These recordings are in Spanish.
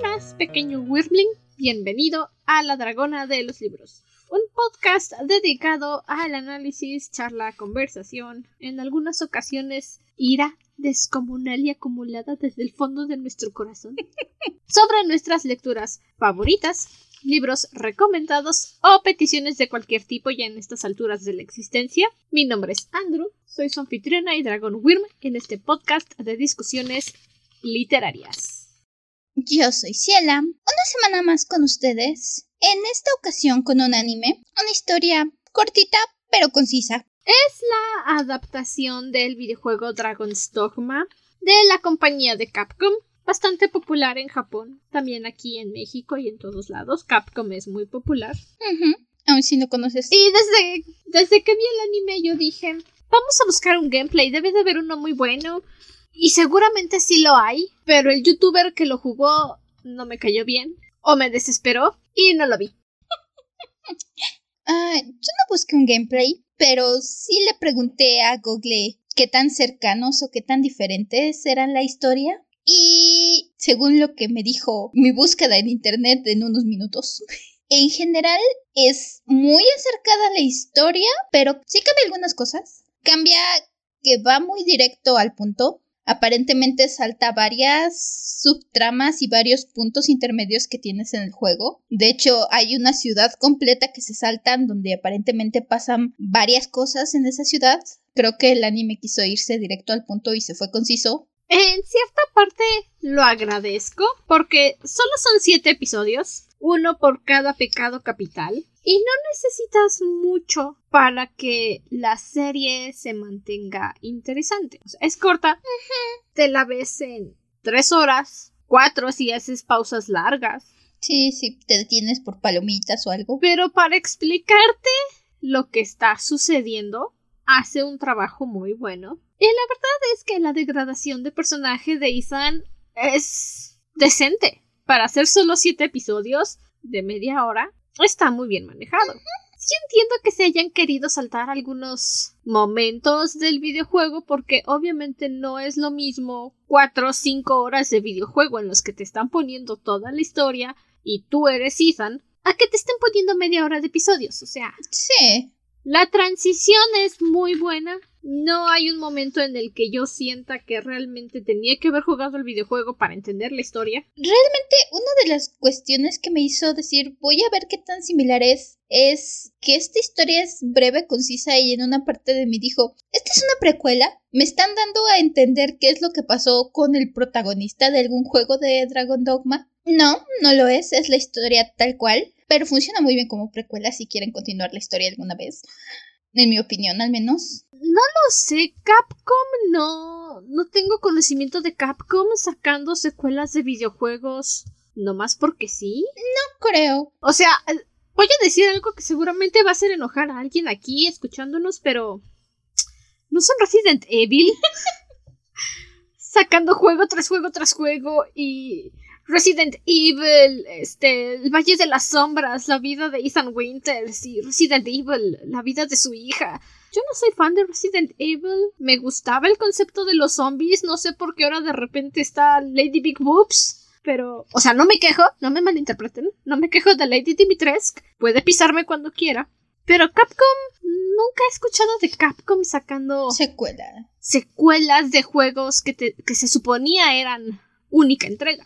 buenas, pequeño Wyrmling. Bienvenido a La Dragona de los Libros, un podcast dedicado al análisis, charla, conversación, en algunas ocasiones ira descomunal y acumulada desde el fondo de nuestro corazón, sobre nuestras lecturas favoritas, libros recomendados o peticiones de cualquier tipo ya en estas alturas de la existencia. Mi nombre es Andrew, soy su anfitriona y Dragon Wyrm en este podcast de discusiones literarias. Yo soy Ciela, una semana más con ustedes, en esta ocasión con un anime, una historia cortita pero concisa. Es la adaptación del videojuego Dragon's Dogma de la compañía de Capcom, bastante popular en Japón, también aquí en México y en todos lados. Capcom es muy popular. Aún si no conoces. Y desde, desde que vi el anime yo dije, vamos a buscar un gameplay, debe de haber uno muy bueno. Y seguramente sí lo hay, pero el youtuber que lo jugó no me cayó bien, o me desesperó, y no lo vi. Ah, yo no busqué un gameplay, pero sí le pregunté a Google qué tan cercanos o qué tan diferentes eran la historia. Y según lo que me dijo mi búsqueda en internet en unos minutos, en general es muy acercada a la historia, pero sí cambia algunas cosas. Cambia que va muy directo al punto. Aparentemente salta varias subtramas y varios puntos intermedios que tienes en el juego. De hecho, hay una ciudad completa que se saltan donde aparentemente pasan varias cosas en esa ciudad. Creo que el anime quiso irse directo al punto y se fue conciso. En cierta parte lo agradezco porque solo son siete episodios, uno por cada pecado capital, y no necesitas mucho para que la serie se mantenga interesante. O sea, es corta, te la ves en tres horas, cuatro si haces pausas largas. Sí, sí, te detienes por palomitas o algo. Pero para explicarte lo que está sucediendo, hace un trabajo muy bueno. Y la verdad es que la degradación de personaje de Ethan es decente. Para hacer solo siete episodios de media hora, está muy bien manejado. Sí entiendo que se hayan querido saltar algunos momentos del videojuego porque obviamente no es lo mismo cuatro o cinco horas de videojuego en los que te están poniendo toda la historia y tú eres Ethan a que te estén poniendo media hora de episodios. O sea, Sí, la transición es muy buena. No hay un momento en el que yo sienta que realmente tenía que haber jugado el videojuego para entender la historia. realmente una de las cuestiones que me hizo decir voy a ver qué tan similar es es que esta historia es breve, concisa y en una parte de mí dijo, esta es una precuela, me están dando a entender qué es lo que pasó con el protagonista de algún juego de Dragon Dogma. No, no lo es, es la historia tal cual, pero funciona muy bien como precuela si quieren continuar la historia alguna vez. En mi opinión, al menos. No sé, Capcom no. No tengo conocimiento de Capcom sacando secuelas de videojuegos. Nomás porque sí. No creo. O sea, eh, voy a decir algo que seguramente va a hacer enojar a alguien aquí escuchándonos, pero. ¿No son Resident Evil? Sacando juego tras juego tras juego y. Resident Evil, este, el Valle de las Sombras, la vida de Ethan Winters y Resident Evil, la vida de su hija. Yo no soy fan de Resident Evil, me gustaba el concepto de los zombies, no sé por qué ahora de repente está Lady Big Boobs, pero, o sea, no me quejo, no me malinterpreten, no me quejo de Lady Dimitrescu, puede pisarme cuando quiera, pero Capcom, nunca he escuchado de Capcom sacando Secuela. secuelas de juegos que, te- que se suponía eran única entrega.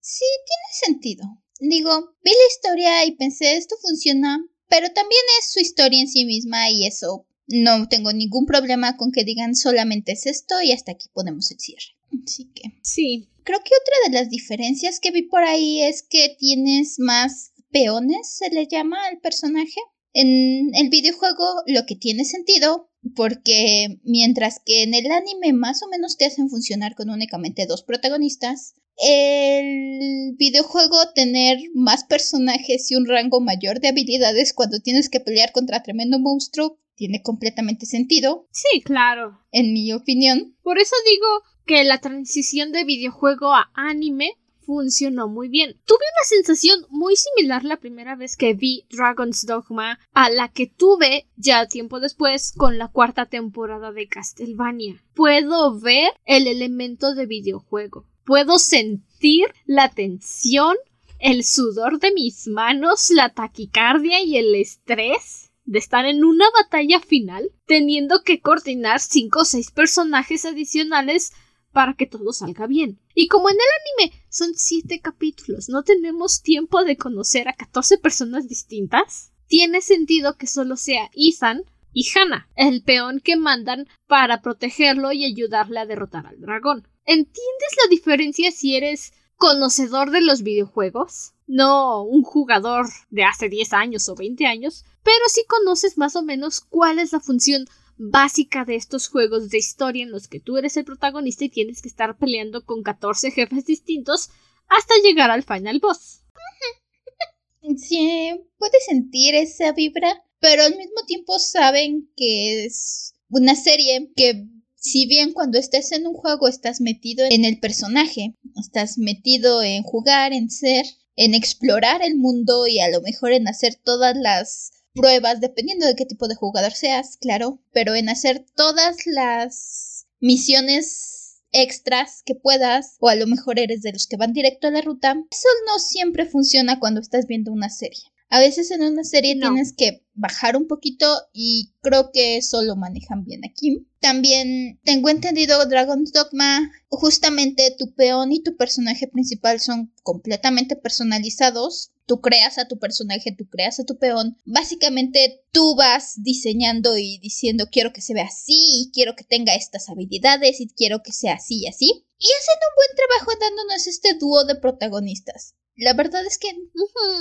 Sí, tiene sentido. Digo, vi la historia y pensé, esto funciona, pero también es su historia en sí misma y eso no tengo ningún problema con que digan solamente es esto y hasta aquí ponemos el cierre. Así que Sí, creo que otra de las diferencias que vi por ahí es que tienes más peones, se le llama al personaje. En el videojuego lo que tiene sentido, porque mientras que en el anime más o menos te hacen funcionar con únicamente dos protagonistas, el videojuego tener más personajes y un rango mayor de habilidades cuando tienes que pelear contra tremendo monstruo tiene completamente sentido, sí, claro. en mi opinión. Por eso digo que la transición de videojuego a anime funcionó muy bien. Tuve una sensación muy similar la primera vez que vi Dragon's Dogma a la que tuve ya tiempo después con la cuarta temporada de Castlevania. Puedo ver el elemento de videojuego. Puedo sentir la tensión, el sudor de mis manos, la taquicardia y el estrés de estar en una batalla final, teniendo que coordinar cinco o seis personajes adicionales para que todo salga bien. Y como en el anime son siete capítulos, no tenemos tiempo de conocer a 14 personas distintas, tiene sentido que solo sea Ethan y Hannah, el peón que mandan para protegerlo y ayudarle a derrotar al dragón. ¿Entiendes la diferencia si eres conocedor de los videojuegos? No un jugador de hace 10 años o 20 años, pero sí conoces más o menos cuál es la función básica de estos juegos de historia en los que tú eres el protagonista y tienes que estar peleando con 14 jefes distintos hasta llegar al final boss. Sí, puedes sentir esa vibra, pero al mismo tiempo saben que es una serie que si bien cuando estés en un juego estás metido en el personaje, estás metido en jugar, en ser, en explorar el mundo y a lo mejor en hacer todas las pruebas, dependiendo de qué tipo de jugador seas, claro, pero en hacer todas las misiones extras que puedas, o a lo mejor eres de los que van directo a la ruta, eso no siempre funciona cuando estás viendo una serie. A veces en una serie tienes que bajar un poquito y creo que eso lo manejan bien aquí. También tengo entendido Dragon's Dogma, justamente tu peón y tu personaje principal son completamente personalizados. Tú creas a tu personaje, tú creas a tu peón. Básicamente tú vas diseñando y diciendo quiero que se vea así y quiero que tenga estas habilidades y quiero que sea así y así. Y hacen un buen trabajo dándonos este dúo de protagonistas. La verdad es que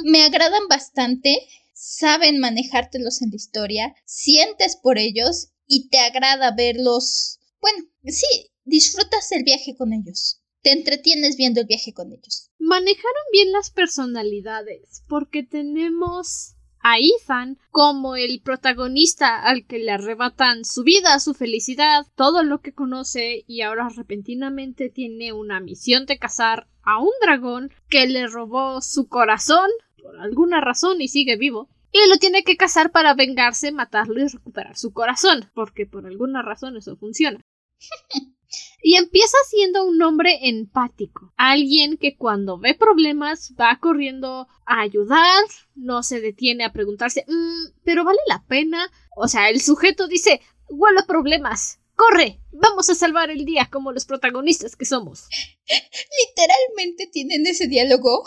me agradan bastante, saben manejártelos en la historia, sientes por ellos y te agrada verlos. Bueno, sí, disfrutas el viaje con ellos. Te entretienes viendo el viaje con ellos. Manejaron bien las personalidades, porque tenemos a Ethan como el protagonista al que le arrebatan su vida, su felicidad, todo lo que conoce y ahora repentinamente tiene una misión de cazar a un dragón que le robó su corazón por alguna razón y sigue vivo. Y lo tiene que cazar para vengarse, matarlo y recuperar su corazón, porque por alguna razón eso funciona. Y empieza siendo un hombre empático, alguien que cuando ve problemas va corriendo a ayudar, no se detiene a preguntarse, mm, pero vale la pena. O sea, el sujeto dice, huele problemas, corre, vamos a salvar el día como los protagonistas que somos. Literalmente tienen ese diálogo.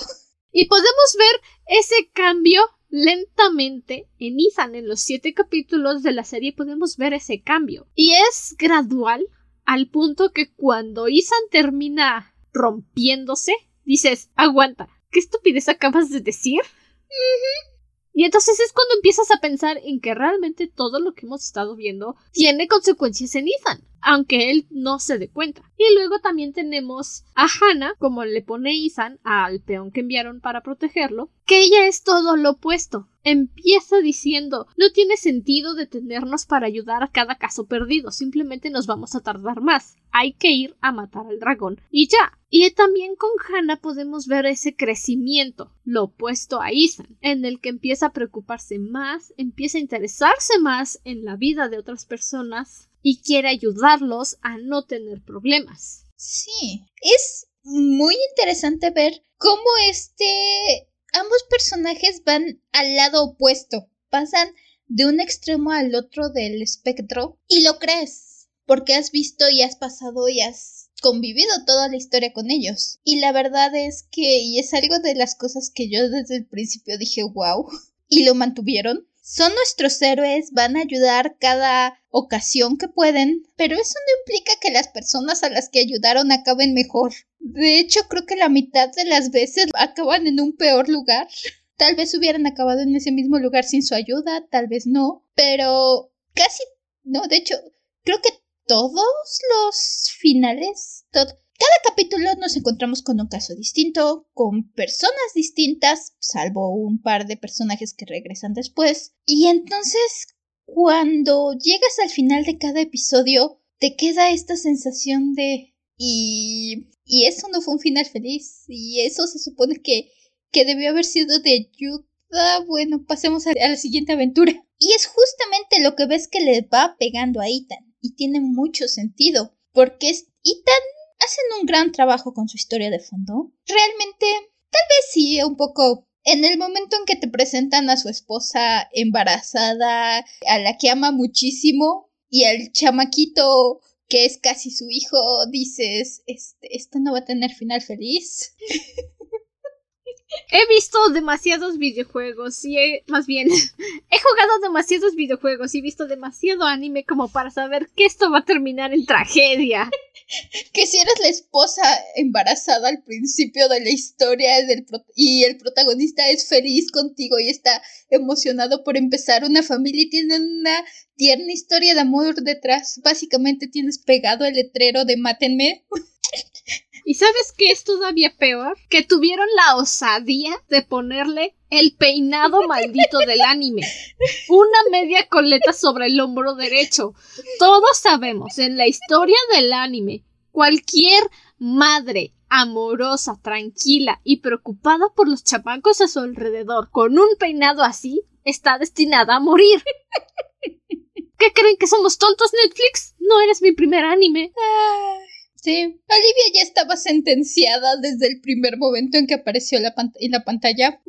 Y podemos ver ese cambio lentamente en Ethan en los siete capítulos de la serie podemos ver ese cambio. Y es gradual al punto que cuando Ethan termina rompiéndose, dices, aguanta, ¿qué estupidez acabas de decir? Y entonces es cuando empiezas a pensar en que realmente todo lo que hemos estado viendo tiene consecuencias en Ethan, aunque él no se dé cuenta. Y luego también tenemos a Hannah, como le pone Ethan al peón que enviaron para protegerlo, que ella es todo lo opuesto. Empieza diciendo no tiene sentido detenernos para ayudar a cada caso perdido, simplemente nos vamos a tardar más. Hay que ir a matar al dragón y ya. Y también con Hannah podemos ver ese crecimiento, lo opuesto a Ethan, en el que empieza a preocuparse más, empieza a interesarse más en la vida de otras personas y quiere ayudarlos a no tener problemas. Sí, es muy interesante ver cómo este ambos personajes van al lado opuesto, pasan de un extremo al otro del espectro y lo crees, porque has visto y has pasado y has convivido toda la historia con ellos. Y la verdad es que, y es algo de las cosas que yo desde el principio dije, wow, y lo mantuvieron. Son nuestros héroes, van a ayudar cada ocasión que pueden, pero eso no implica que las personas a las que ayudaron acaben mejor. De hecho, creo que la mitad de las veces acaban en un peor lugar. Tal vez hubieran acabado en ese mismo lugar sin su ayuda, tal vez no, pero casi no, de hecho, creo que todos los finales, cada capítulo nos encontramos con un caso distinto, con personas distintas, salvo un par de personajes que regresan después. Y entonces, cuando llegas al final de cada episodio, te queda esta sensación de... Y... Y eso no fue un final feliz. Y eso se supone que, que debió haber sido de ayuda. Bueno, pasemos a, la siguiente aventura. Y es justamente lo que ves que le va pegando a Ethan. Y tiene mucho sentido. Porque es Ethan hacen un gran trabajo con su historia de fondo. Realmente, tal vez sí, un poco en el momento en que te presentan a su esposa embarazada, a la que ama muchísimo, y al chamaquito que es casi su hijo, dices, este, esto no va a tener final feliz. He visto demasiados videojuegos y he, más bien, he jugado demasiados videojuegos y visto demasiado anime como para saber que esto va a terminar en tragedia. que si eres la esposa embarazada al principio de la historia y el protagonista es feliz contigo y está emocionado por empezar una familia y tienen una tierna historia de amor detrás, básicamente tienes pegado el letrero de mátenme. ¿Y sabes qué es todavía peor? Que tuvieron la osadía de ponerle el peinado maldito del anime. Una media coleta sobre el hombro derecho. Todos sabemos, en la historia del anime, cualquier madre amorosa, tranquila y preocupada por los chamacos a su alrededor con un peinado así está destinada a morir. ¿Qué creen que somos tontos Netflix? No eres mi primer anime. Sí, Olivia ya estaba sentenciada desde el primer momento en que apareció la en la pantalla.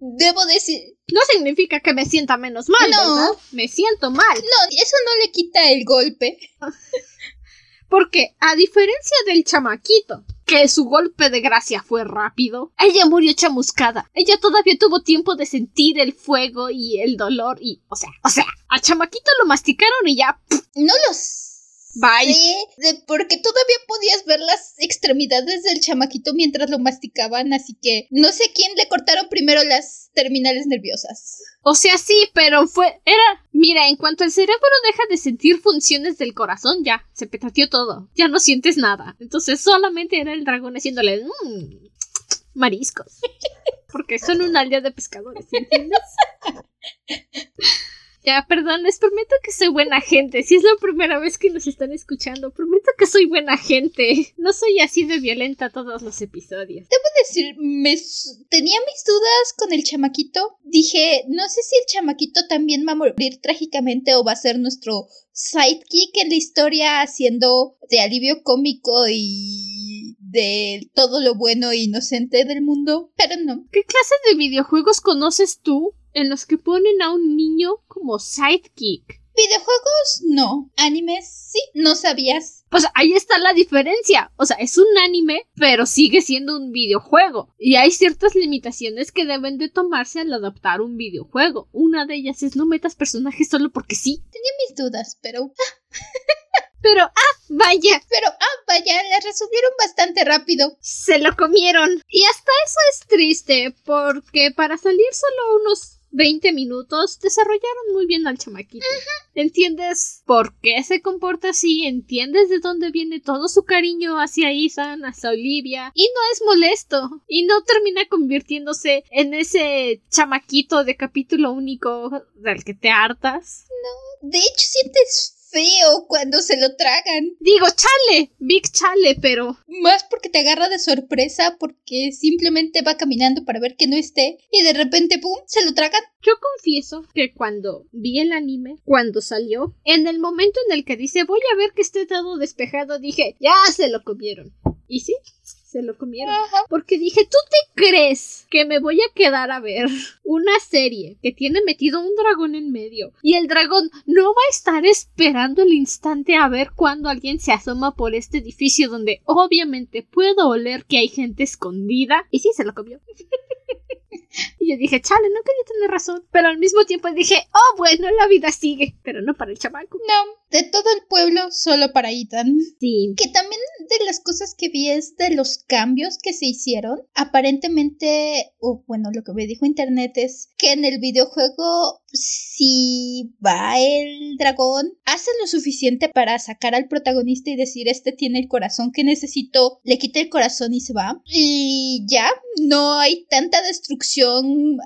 Debo decir... No significa que me sienta menos mal, no. ¿verdad? Me siento mal. No, eso no le quita el golpe. Porque, a diferencia del chamaquito, que su golpe de gracia fue rápido, ella murió chamuscada. Ella todavía tuvo tiempo de sentir el fuego y el dolor y, o sea, o sea, a chamaquito lo masticaron y ya... No lo Bye. de, porque todavía podías ver las extremidades del chamaquito mientras lo masticaban, así que no sé quién le cortaron primero las terminales nerviosas. O sea, sí, pero fue. Era. Mira, en cuanto el cerebro deja de sentir funciones del corazón, ya, se petateó todo. Ya no sientes nada. Entonces solamente era el dragón haciéndole. Mmm, mariscos. Porque son un aldea de pescadores, ¿entiendes? Ya, perdón, les prometo que soy buena gente. Si es la primera vez que nos están escuchando, prometo que soy buena gente. No soy así de violenta todos los episodios. Debo decir, me tenía mis dudas con el chamaquito. Dije, no sé si el chamaquito también va a morir trágicamente o va a ser nuestro sidekick en la historia haciendo de alivio cómico y de todo lo bueno e inocente del mundo, pero no. ¿Qué clase de videojuegos conoces tú en los que ponen a un niño como sidekick. Videojuegos no, animes sí, no sabías. Pues ahí está la diferencia. O sea, es un anime, pero sigue siendo un videojuego. Y hay ciertas limitaciones que deben de tomarse al adaptar un videojuego. Una de ellas es no metas personajes solo porque sí. Tenía mis dudas, pero... Pero, ah, vaya. Pero, ah, vaya, la resolvieron bastante rápido. Se lo comieron. Y hasta eso es triste, porque para salir solo unos 20 minutos desarrollaron muy bien al chamaquito. ¿Entiendes por qué se comporta así? ¿Entiendes de dónde viene todo su cariño hacia Ethan, hacia Olivia? Y no es molesto. Y no termina convirtiéndose en ese chamaquito de capítulo único del que te hartas. No. De hecho, sientes feo cuando se lo tragan. Digo, chale, big chale, pero... Más porque te agarra de sorpresa, porque simplemente va caminando para ver que no esté y de repente, ¡pum!, se lo tragan. Yo confieso que cuando vi el anime, cuando salió, en el momento en el que dice voy a ver que esté todo despejado, dije, ya se lo comieron. ¿Y sí? Se lo comieron. Porque dije, ¿tú te crees que me voy a quedar a ver una serie que tiene metido un dragón en medio? Y el dragón no va a estar esperando el instante a ver cuando alguien se asoma por este edificio donde obviamente puedo oler que hay gente escondida. Y sí, se lo comió. Y yo dije, chale, no quería tener razón. Pero al mismo tiempo dije, oh, bueno, la vida sigue. Pero no para el chamaco. No, de todo el pueblo, solo para Ethan. Sí. Que también de las cosas que vi es de los cambios que se hicieron. Aparentemente, o bueno, lo que me dijo internet es que en el videojuego, si va el dragón, hace lo suficiente para sacar al protagonista y decir, este tiene el corazón que necesito, le quita el corazón y se va. Y ya, no hay tanta destrucción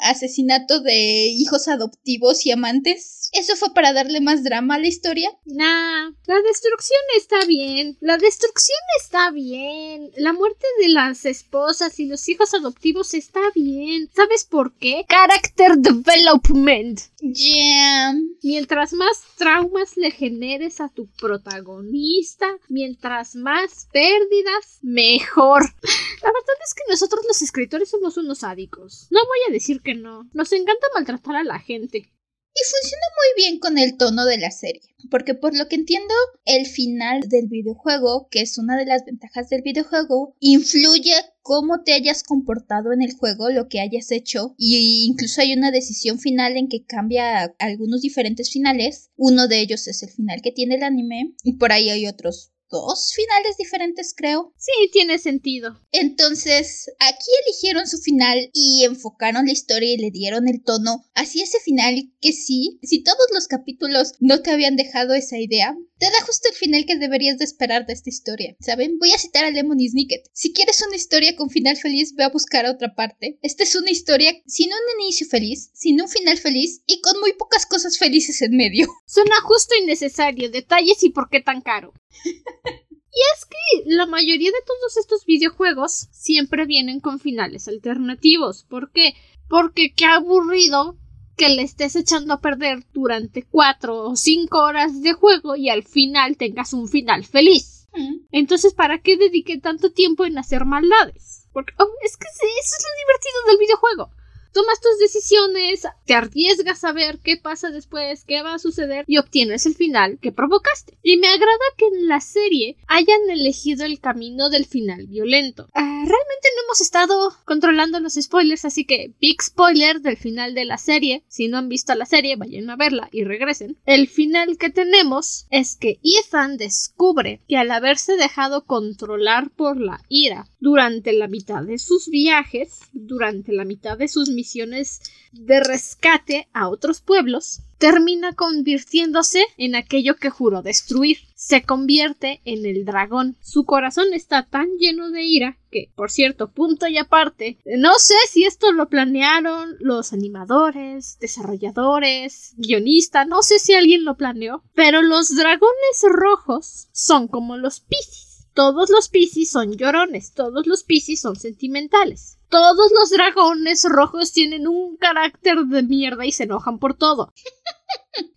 asesinato de hijos adoptivos y amantes. ¿Eso fue para darle más drama a la historia? Nah, la destrucción está bien. La destrucción está bien. La muerte de las esposas y los hijos adoptivos está bien. ¿Sabes por qué? Character development. Yeah. Mientras más traumas le generes a tu protagonista, mientras más pérdidas, mejor. La verdad es que nosotros los escritores somos unos sádicos. No voy a decir que no. Nos encanta maltratar a la gente. Y funciona muy bien con el tono de la serie, porque por lo que entiendo, el final del videojuego, que es una de las ventajas del videojuego, influye cómo te hayas comportado en el juego, lo que hayas hecho, y incluso hay una decisión final en que cambia algunos diferentes finales. Uno de ellos es el final que tiene el anime, y por ahí hay otros dos finales diferentes, creo. Sí, tiene sentido. Entonces, aquí eligieron su final y enfocaron la historia y le dieron el tono hacia ese final que sí, si todos los capítulos no te habían dejado esa idea, te da justo el final que deberías de esperar de esta historia, ¿saben? Voy a citar a Lemon Snicket. Si quieres una historia con final feliz, ve a buscar a otra parte. Esta es una historia sin un inicio feliz, sin un final feliz y con muy pocas cosas felices en medio. Suena justo y necesario. Detalles y por qué tan caro. Y es que la mayoría de todos estos videojuegos siempre vienen con finales alternativos. ¿Por qué? Porque qué aburrido que le estés echando a perder durante cuatro o cinco horas de juego y al final tengas un final feliz. Mm. Entonces, ¿para qué dediqué tanto tiempo en hacer maldades? Porque oh, es que eso es lo divertido del videojuego. Tomas tus decisiones, te arriesgas a ver qué pasa después, qué va a suceder y obtienes el final que provocaste. Y me agrada que en la serie hayan elegido el camino del final violento. Ah, realmente no hemos estado controlando los spoilers, así que big spoiler del final de la serie. Si no han visto la serie, vayan a verla y regresen. El final que tenemos es que Ethan descubre que al haberse dejado controlar por la ira durante la mitad de sus viajes, durante la mitad de sus misiones de rescate a otros pueblos, termina convirtiéndose en aquello que juró destruir. Se convierte en el dragón. Su corazón está tan lleno de ira que, por cierto, punto y aparte, no sé si esto lo planearon los animadores, desarrolladores, guionistas, no sé si alguien lo planeó, pero los dragones rojos son como los piscis. Todos los piscis son llorones, todos los piscis son sentimentales. Todos los dragones rojos tienen un carácter de mierda y se enojan por todo.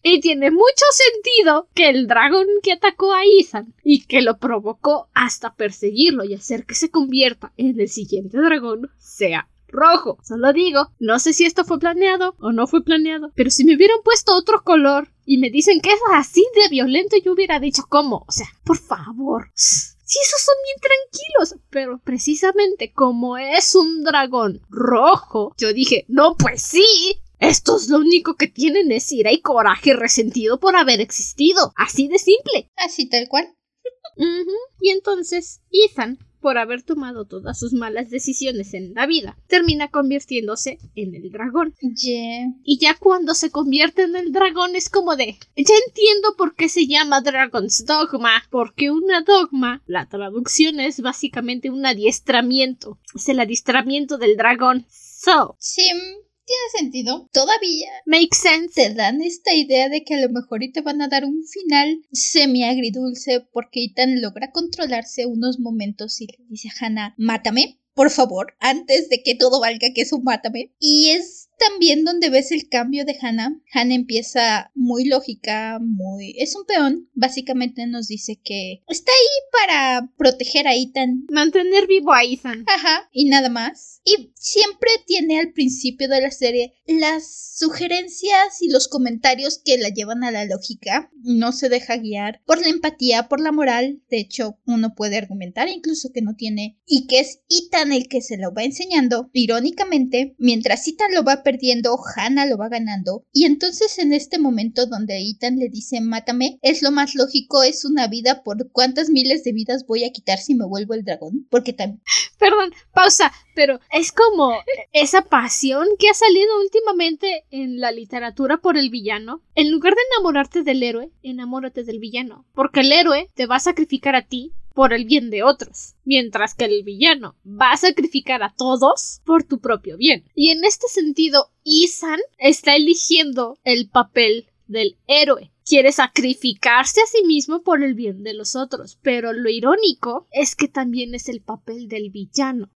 Y tiene mucho sentido que el dragón que atacó a Ethan y que lo provocó hasta perseguirlo y hacer que se convierta en el siguiente dragón sea rojo. Solo digo, no sé si esto fue planeado o no fue planeado, pero si me hubieran puesto otro color y me dicen que es así de violento, yo hubiera dicho cómo. O sea, por favor. Si esos son bien tranquilos. Pero precisamente como es un dragón rojo, yo dije, no, pues sí. Estos lo único que tienen es ira y coraje resentido por haber existido. Así de simple. Así tal cual. Y entonces Ethan, por haber tomado todas sus malas decisiones en la vida, termina convirtiéndose en el dragón. Yeah. Y ya cuando se convierte en el dragón es como de, ya entiendo por qué se llama Dragon's Dogma, porque una dogma, la traducción es básicamente un adiestramiento, es el adiestramiento del dragón. So, Sí, tiene sentido. Todavía makes sense. te dan esta idea de que a lo mejor y te van a dar un final semi agridulce porque Ethan logra controlarse unos momentos y le dice a Hannah, mátame, por favor, antes de que todo valga que eso mátame. Y es también donde ves el cambio de Hannah. Hannah empieza muy lógica, muy... Es un peón. Básicamente nos dice que está ahí para proteger a Ethan Mantener vivo a Ethan. Ajá, y nada más. Y siempre tiene al principio de la serie las sugerencias y los comentarios que la llevan a la lógica. No se deja guiar por la empatía, por la moral. De hecho, uno puede argumentar incluso que no tiene. Y que es Ethan el que se lo va enseñando. Irónicamente, mientras Ethan lo va perdiendo, Hannah lo va ganando. Y entonces en este momento donde Ethan le dice mátame, es lo más lógico, es una vida por cuántas miles de vidas voy a quitar si me vuelvo el dragón. Porque también... Perdón, pausa, pero es como esa pasión que ha salido últimamente en la literatura por el villano. En lugar de enamorarte del héroe, enamórate del villano. Porque el héroe te va a sacrificar a ti por el bien de otros, mientras que el villano va a sacrificar a todos por tu propio bien. Y en este sentido, Ethan está eligiendo el papel del héroe. Quiere sacrificarse a sí mismo por el bien de los otros, pero lo irónico es que también es el papel del villano.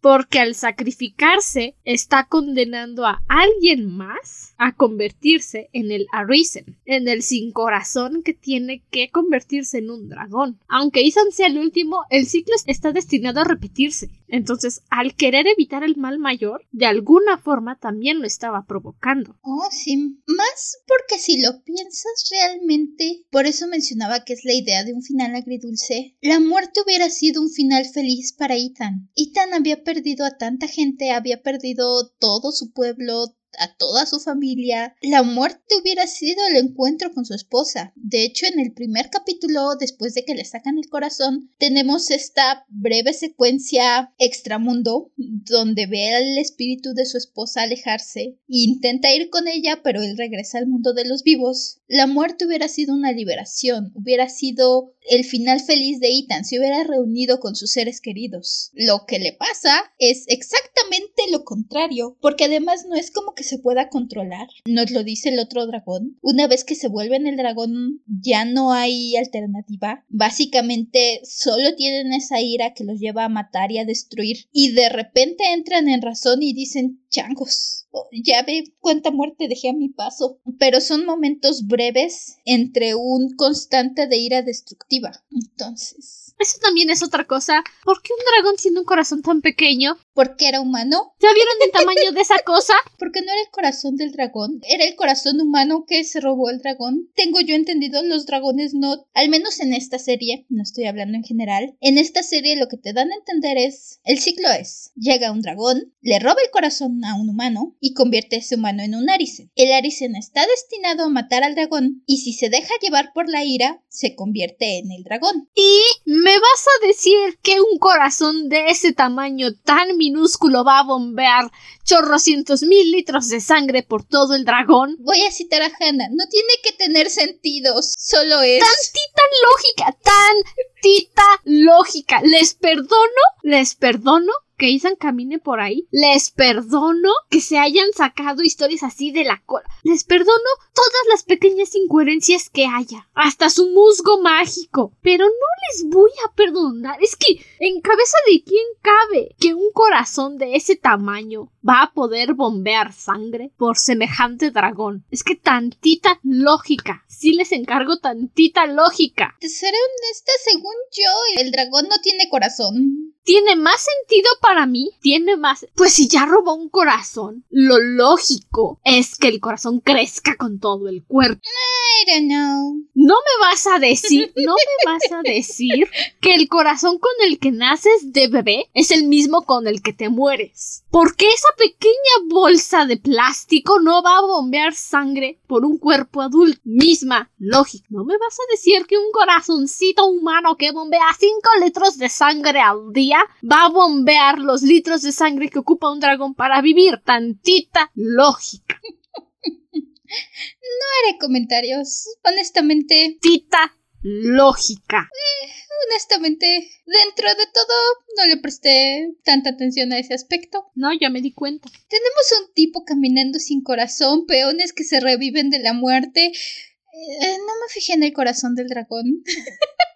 Porque al sacrificarse está condenando a alguien más a convertirse en el Arisen, en el sin corazón que tiene que convertirse en un dragón. Aunque Ethan sea el último, el ciclo está destinado a repetirse. Entonces, al querer evitar el mal mayor, de alguna forma también lo estaba provocando. Oh, sí. Más porque si lo piensas realmente, por eso mencionaba que es la idea de un final agridulce, la muerte hubiera sido un final feliz para Ethan. Ethan había perdido a tanta gente, había perdido todo su pueblo, a toda su familia, la muerte hubiera sido el encuentro con su esposa. De hecho, en el primer capítulo, después de que le sacan el corazón, tenemos esta breve secuencia extramundo donde ve al espíritu de su esposa alejarse e intenta ir con ella, pero él regresa al mundo de los vivos. La muerte hubiera sido una liberación, hubiera sido el final feliz de Ethan, se hubiera reunido con sus seres queridos. Lo que le pasa es exactamente lo contrario, porque además no es como que se pueda controlar. Nos lo dice el otro dragón. Una vez que se vuelve en el dragón, ya no hay alternativa. Básicamente, solo tienen esa ira que los lleva a matar y a destruir. Y de repente entran en razón y dicen, changos, oh, ya ve cuánta muerte dejé a mi paso. Pero son momentos breves entre un constante de ira destructiva. Entonces, eso también es otra cosa. ¿Por qué un dragón tiene un corazón tan pequeño? Porque era humano. ¿Ya vieron el tamaño de esa cosa? Porque no era el corazón del dragón, era el corazón humano que se robó el dragón. Tengo yo entendido, los dragones no, al menos en esta serie, no estoy hablando en general, en esta serie lo que te dan a entender es, el ciclo es, llega un dragón, le roba el corazón a un humano y convierte a ese humano en un Arisen. El Arisen está destinado a matar al dragón y si se deja llevar por la ira, se convierte en el dragón. Y me vas a decir que un corazón de ese tamaño tan minúsculo va a bombear chorrocientos mil litros de sangre por todo el dragón. Voy a citar a Hannah. No tiene que tener sentidos. Solo es. Tantita lógica. Tantita lógica. Les perdono. Les perdono que Ethan camine por ahí. Les perdono que se hayan sacado historias así de la cola. Les perdono todas las pequeñas incoherencias que haya. Hasta su musgo mágico. Pero no les voy a perdonar. Es que en cabeza de quién cabe que un corazón de ese tamaño va a poder bombear sangre por semejante dragón. Es que tantita lógica. Sí les encargo tantita lógica. Te seré honesta, según yo, el dragón no tiene corazón tiene más sentido para mí, tiene más... Pues si ya robó un corazón, lo lógico es que el corazón crezca con todo el cuerpo. I don't know. No me vas a decir, no me vas a decir que el corazón con el que naces de bebé es el mismo con el que te mueres. Porque esa pequeña bolsa de plástico no va a bombear sangre por un cuerpo adulto. Misma lógica. No me vas a decir que un corazoncito humano que bombea 5 litros de sangre al día va a bombear los litros de sangre que ocupa un dragón para vivir. Tantita lógica. No haré comentarios. Honestamente. Tita lógica. Eh, honestamente, dentro de todo, no le presté tanta atención a ese aspecto. No, ya me di cuenta. Tenemos un tipo caminando sin corazón, peones que se reviven de la muerte. Eh, no me fijé en el corazón del dragón.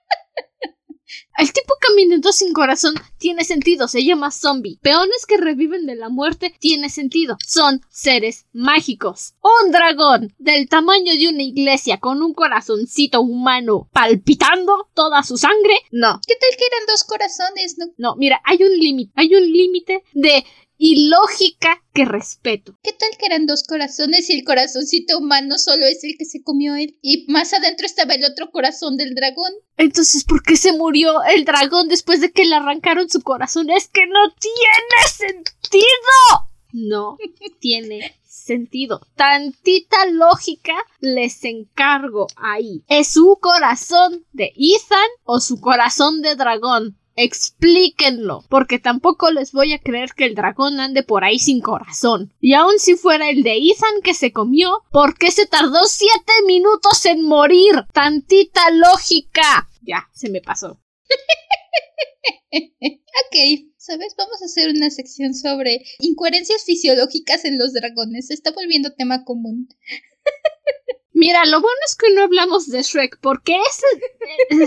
El tipo caminando sin corazón tiene sentido, se llama zombie. Peones que reviven de la muerte tiene sentido, son seres mágicos. Un dragón del tamaño de una iglesia con un corazoncito humano palpitando toda su sangre, no. ¿Qué tal que eran dos corazones? No, no mira, hay un límite, hay un límite de y lógica que respeto. ¿Qué tal que eran dos corazones y el corazoncito humano solo es el que se comió él? Y más adentro estaba el otro corazón del dragón. Entonces, ¿por qué se murió el dragón después de que le arrancaron su corazón? Es que no tiene sentido. No tiene sentido. Tantita lógica les encargo ahí. ¿Es su corazón de Ethan o su corazón de dragón? Explíquenlo, porque tampoco les voy a creer que el dragón ande por ahí sin corazón. Y aun si fuera el de Ethan que se comió, ¿por qué se tardó siete minutos en morir? Tantita lógica. Ya, se me pasó. ok, ¿sabes? Vamos a hacer una sección sobre incoherencias fisiológicas en los dragones. Se está volviendo tema común. Mira, lo bueno es que no hablamos de Shrek, porque ese...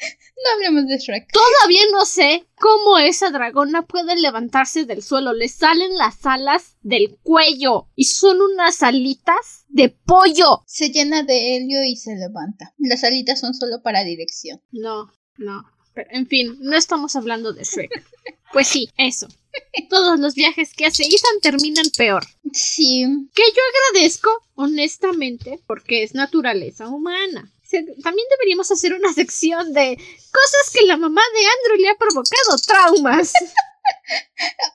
no hablemos de Shrek. Todavía no sé cómo esa dragona puede levantarse del suelo. Le salen las alas del cuello y son unas alitas de pollo. Se llena de helio y se levanta. Las alitas son solo para dirección. No, no. Pero, en fin, no estamos hablando de Shrek. Pues sí, eso. Todos los viajes que hace Ethan terminan peor. Sí. Que yo agradezco, honestamente, porque es naturaleza humana. También deberíamos hacer una sección de cosas que la mamá de Andrew le ha provocado traumas.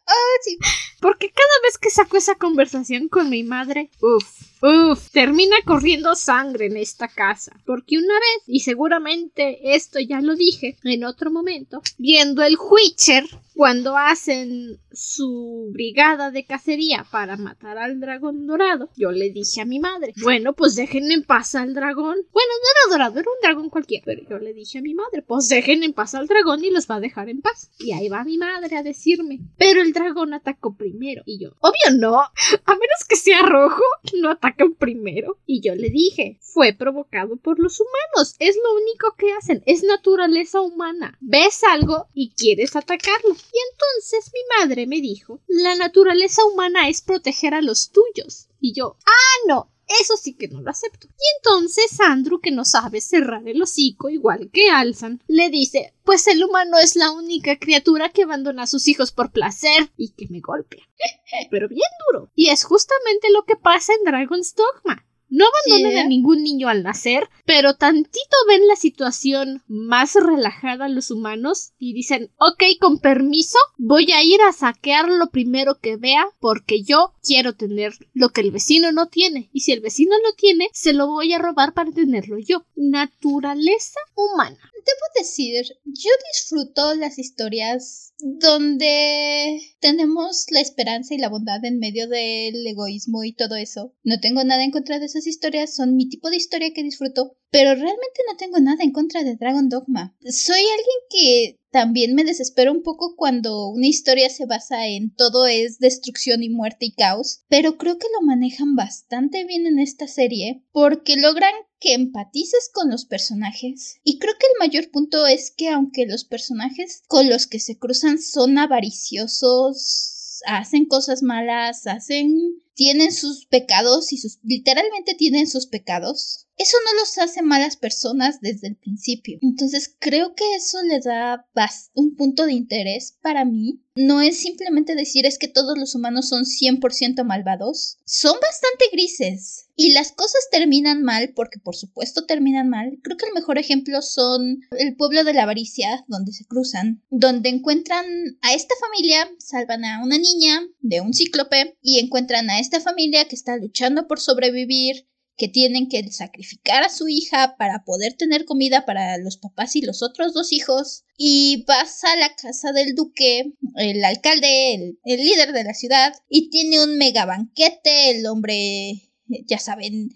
Ah, sí. Porque cada vez que saco esa conversación con mi madre, uff, Uf, termina corriendo sangre en esta casa. Porque una vez, y seguramente esto ya lo dije en otro momento, viendo el Witcher, cuando hacen su brigada de cacería para matar al dragón dorado, yo le dije a mi madre, bueno, pues dejen en paz al dragón. Bueno, no era dorado, era un dragón cualquiera, pero yo le dije a mi madre, pues dejen en paz al dragón y los va a dejar en paz. Y ahí va mi madre a decirme, pero el dragón atacó primero. Y yo, obvio no, a menos que sea rojo, no ataca primero. Y yo le dije, fue provocado por los humanos. Es lo único que hacen. Es naturaleza humana. Ves algo y quieres atacarlo. Y entonces mi madre me dijo, la naturaleza humana es proteger a los tuyos. Y yo, ah, no, eso sí que no lo acepto. Y entonces Andrew, que no sabe cerrar el hocico igual que Alzan, le dice, pues el humano es la única criatura que abandona a sus hijos por placer y que me golpea. Pero bien duro. Y es justamente lo que pasa en Dragon's Dogma. No abandonan a ningún niño al nacer, pero tantito ven la situación más relajada los humanos y dicen, ok, con permiso, voy a ir a saquear lo primero que vea porque yo quiero tener lo que el vecino no tiene. Y si el vecino lo tiene, se lo voy a robar para tenerlo yo. Naturaleza humana. Debo decir, yo disfruto las historias donde tenemos la esperanza y la bondad en medio del egoísmo y todo eso. No tengo nada en contra de esas historias, son mi tipo de historia que disfruto, pero realmente no tengo nada en contra de Dragon Dogma. Soy alguien que también me desespera un poco cuando una historia se basa en todo es destrucción y muerte y caos, pero creo que lo manejan bastante bien en esta serie porque logran que empatices con los personajes. Y creo que el mayor punto es que aunque los personajes con los que se cruzan son avariciosos, hacen cosas malas, hacen tienen sus pecados y sus literalmente tienen sus pecados eso no los hace malas personas desde el principio. Entonces creo que eso le da un punto de interés para mí. No es simplemente decir es que todos los humanos son 100% malvados. Son bastante grises. Y las cosas terminan mal, porque por supuesto terminan mal. Creo que el mejor ejemplo son el pueblo de la avaricia, donde se cruzan, donde encuentran a esta familia, salvan a una niña de un cíclope y encuentran a esta familia que está luchando por sobrevivir que tienen que sacrificar a su hija para poder tener comida para los papás y los otros dos hijos. Y vas a la casa del duque, el alcalde, el, el líder de la ciudad, y tiene un mega banquete, el hombre, ya saben,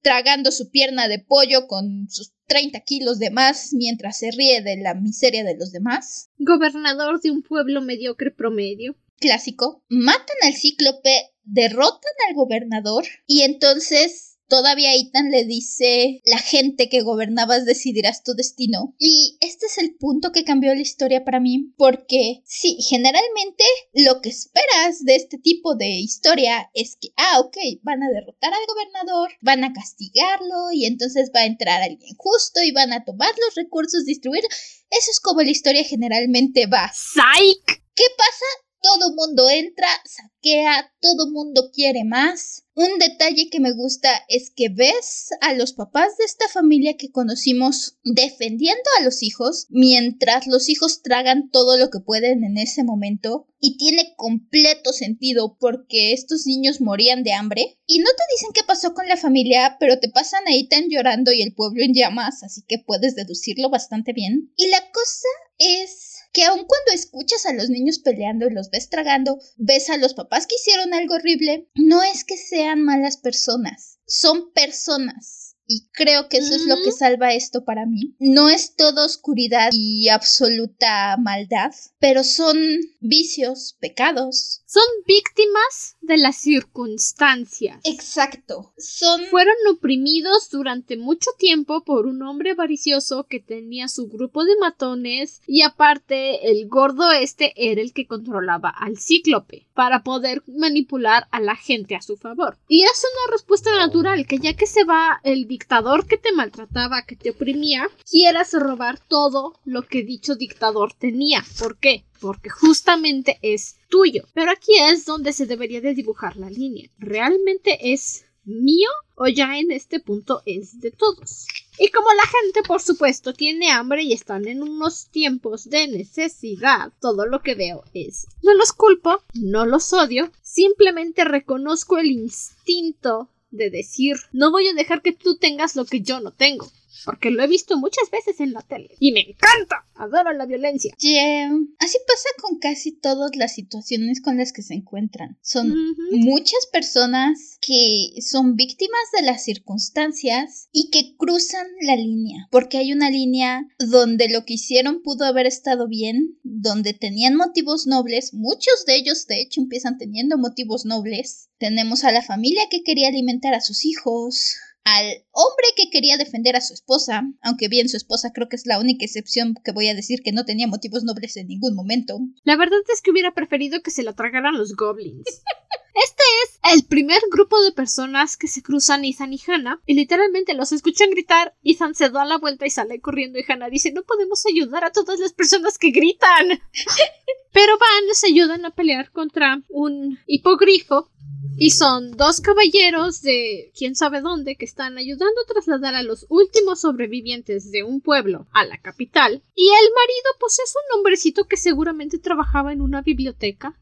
tragando su pierna de pollo con sus 30 kilos de más mientras se ríe de la miseria de los demás. Gobernador de un pueblo mediocre promedio. Clásico. Matan al cíclope, derrotan al gobernador y entonces Todavía Ethan le dice, la gente que gobernabas decidirás tu destino. Y este es el punto que cambió la historia para mí, porque sí, generalmente lo que esperas de este tipo de historia es que, ah, ok, van a derrotar al gobernador, van a castigarlo y entonces va a entrar alguien justo y van a tomar los recursos, distribuir. Eso es como la historia generalmente va. ¡Psych! ¿Qué pasa? Todo mundo entra, saquea, todo mundo quiere más. Un detalle que me gusta es que ves a los papás de esta familia que conocimos defendiendo a los hijos mientras los hijos tragan todo lo que pueden en ese momento y tiene completo sentido porque estos niños morían de hambre y no te dicen qué pasó con la familia pero te pasan a Ethan llorando y el pueblo en llamas así que puedes deducirlo bastante bien y la cosa es que aun cuando escuchas a los niños peleando y los ves tragando, ves a los papás que hicieron algo horrible, no es que sean malas personas, son personas. Y creo que eso es lo que salva esto para mí. No es todo oscuridad y absoluta maldad, pero son vicios, pecados. Son víctimas de las circunstancias. Exacto. Son fueron oprimidos durante mucho tiempo por un hombre avaricioso que tenía su grupo de matones y aparte el gordo este era el que controlaba al cíclope para poder manipular a la gente a su favor. Y es una respuesta natural que ya que se va el dictador que te maltrataba, que te oprimía, quieras robar todo lo que dicho dictador tenía. ¿Por qué? Porque justamente es tuyo. Pero aquí es donde se debería de dibujar la línea. ¿Realmente es mío o ya en este punto es de todos? Y como la gente, por supuesto, tiene hambre y están en unos tiempos de necesidad, todo lo que veo es no los culpo, no los odio, simplemente reconozco el instinto de decir no voy a dejar que tú tengas lo que yo no tengo porque lo he visto muchas veces en la tele y me encanta. Adoro la violencia. Yeah. Así pasa con casi todas las situaciones con las que se encuentran. Son muchas personas que son víctimas de las circunstancias y que cruzan la línea, porque hay una línea donde lo que hicieron pudo haber estado bien, donde tenían motivos nobles, muchos de ellos de hecho empiezan teniendo motivos nobles. Tenemos a la familia que quería alimentar a sus hijos, al hombre que quería defender a su esposa, aunque bien su esposa creo que es la única excepción que voy a decir que no tenía motivos nobles en ningún momento. La verdad es que hubiera preferido que se la tragaran los goblins. Este es el primer grupo de personas que se cruzan Ethan y Hannah y literalmente los escuchan gritar. Ethan se da la vuelta y sale corriendo y Hannah dice no podemos ayudar a todas las personas que gritan. Pero van, les ayudan a pelear contra un hipogrifo y son dos caballeros de quién sabe dónde que están ayudando a trasladar a los últimos sobrevivientes de un pueblo a la capital. Y el marido pues es un hombrecito que seguramente trabajaba en una biblioteca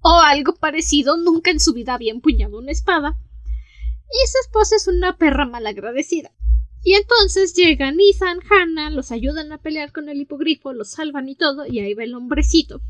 o algo parecido, nunca en su vida había empuñado una espada. Y su esposa es una perra malagradecida. Y entonces llegan Ethan, Hannah, los ayudan a pelear con el hipogrifo, los salvan y todo, y ahí va el hombrecito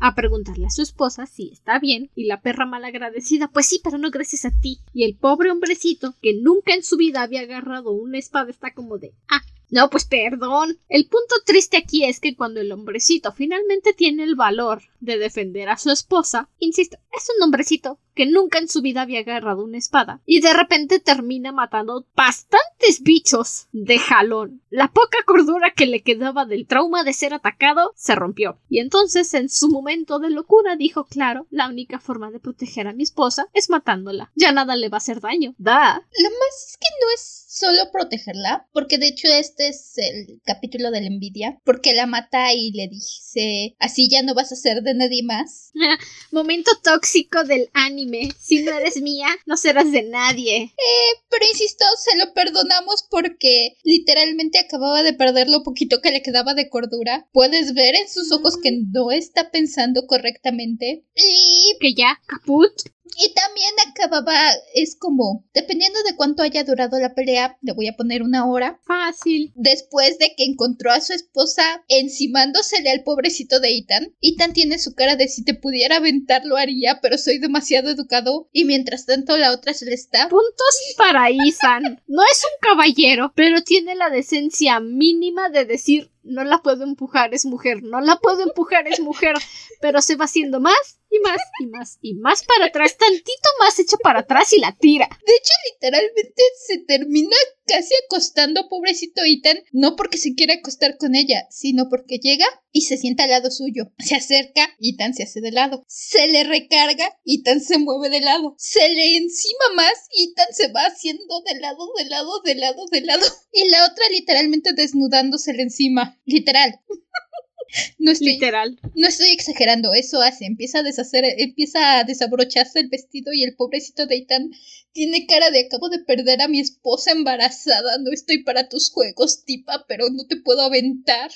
a preguntarle a su esposa si está bien y la perra malagradecida pues sí, pero no gracias a ti. Y el pobre hombrecito que nunca en su vida había agarrado una espada está como de ah, no, pues perdón. El punto triste aquí es que cuando el hombrecito finalmente tiene el valor de defender a su esposa, insisto, es un hombrecito que nunca en su vida había agarrado una espada y de repente termina matando bastantes bichos de jalón. La poca cordura que le quedaba del trauma de ser atacado se rompió. Y entonces en su momento de locura dijo, claro, la única forma de proteger a mi esposa es matándola. Ya nada le va a hacer daño. Da. Lo más es que no es solo protegerla, porque de hecho este es el capítulo de la envidia, porque la mata y le dice, así ya no vas a ser de nadie más. Momento tóxico del anime, si no eres mía, no serás de nadie. Eh, pero insisto, se lo perdonamos porque literalmente acababa de perder lo poquito que le quedaba de cordura. Puedes ver en sus ojos que no está pensando correctamente. Y que ya, caput. Y también acababa, es como, dependiendo de cuánto haya durado la pelea, le voy a poner una hora. Fácil. Después de que encontró a su esposa encimándosele al pobrecito de Ethan. Ethan tiene su cara de si te pudiera aventar lo haría, pero soy demasiado educado. Y mientras tanto la otra se le está. Puntos para Ethan. No es un caballero, pero tiene la decencia mínima de decir no la puedo empujar, es mujer, no la puedo empujar, es mujer, pero se va haciendo más y más y más y más para atrás, tantito más hecho para atrás y la tira. De hecho, literalmente se termina casi acostando pobrecito Ethan, no porque se quiera acostar con ella, sino porque llega y se sienta al lado suyo. Se acerca, Ethan se hace de lado. Se le recarga, Ethan se mueve de lado. Se le encima más, Ethan se va haciendo de lado, de lado, de lado, de lado. Y la otra literalmente desnudándosele encima. Literal. No estoy, Literal. No estoy exagerando, eso hace. Empieza a deshacer, empieza a desabrocharse el vestido y el pobrecito de Ethan tiene cara de acabo de perder a mi esposa embarazada. No estoy para tus juegos, tipa, pero no te puedo aventar.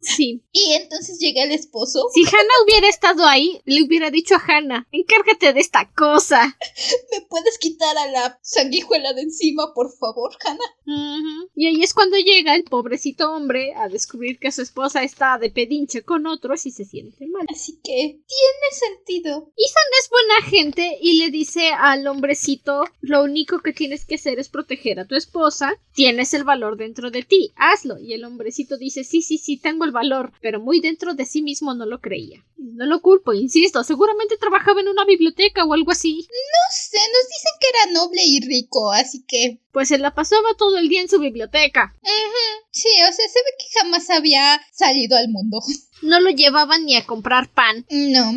Sí. Y entonces llega el esposo. Si Hannah hubiera estado ahí, le hubiera dicho a Hannah, encárgate de esta cosa. ¿Me puedes quitar a la sanguijuela de encima, por favor, Hannah? Y ahí es cuando llega el pobrecito hombre a descubrir que su esposa está de pedinche con otros y se siente mal. Así que tiene sentido. Ethan es buena gente y le dice al hombrecito, lo único que tienes que hacer es proteger a tu esposa, tienes el valor dentro de ti, hazlo. Y el hombrecito dice, sí, sí, sí, tengo el valor, pero muy dentro de sí mismo no lo creía. No lo culpo, insisto, seguramente trabajaba en una biblioteca o algo así. No sé, nos dicen que era noble y rico, así que... Pues se la pasaba todo el día en su biblioteca. Sí, o sea, se ve que jamás había salido al mundo. No lo llevaban ni a comprar pan. No.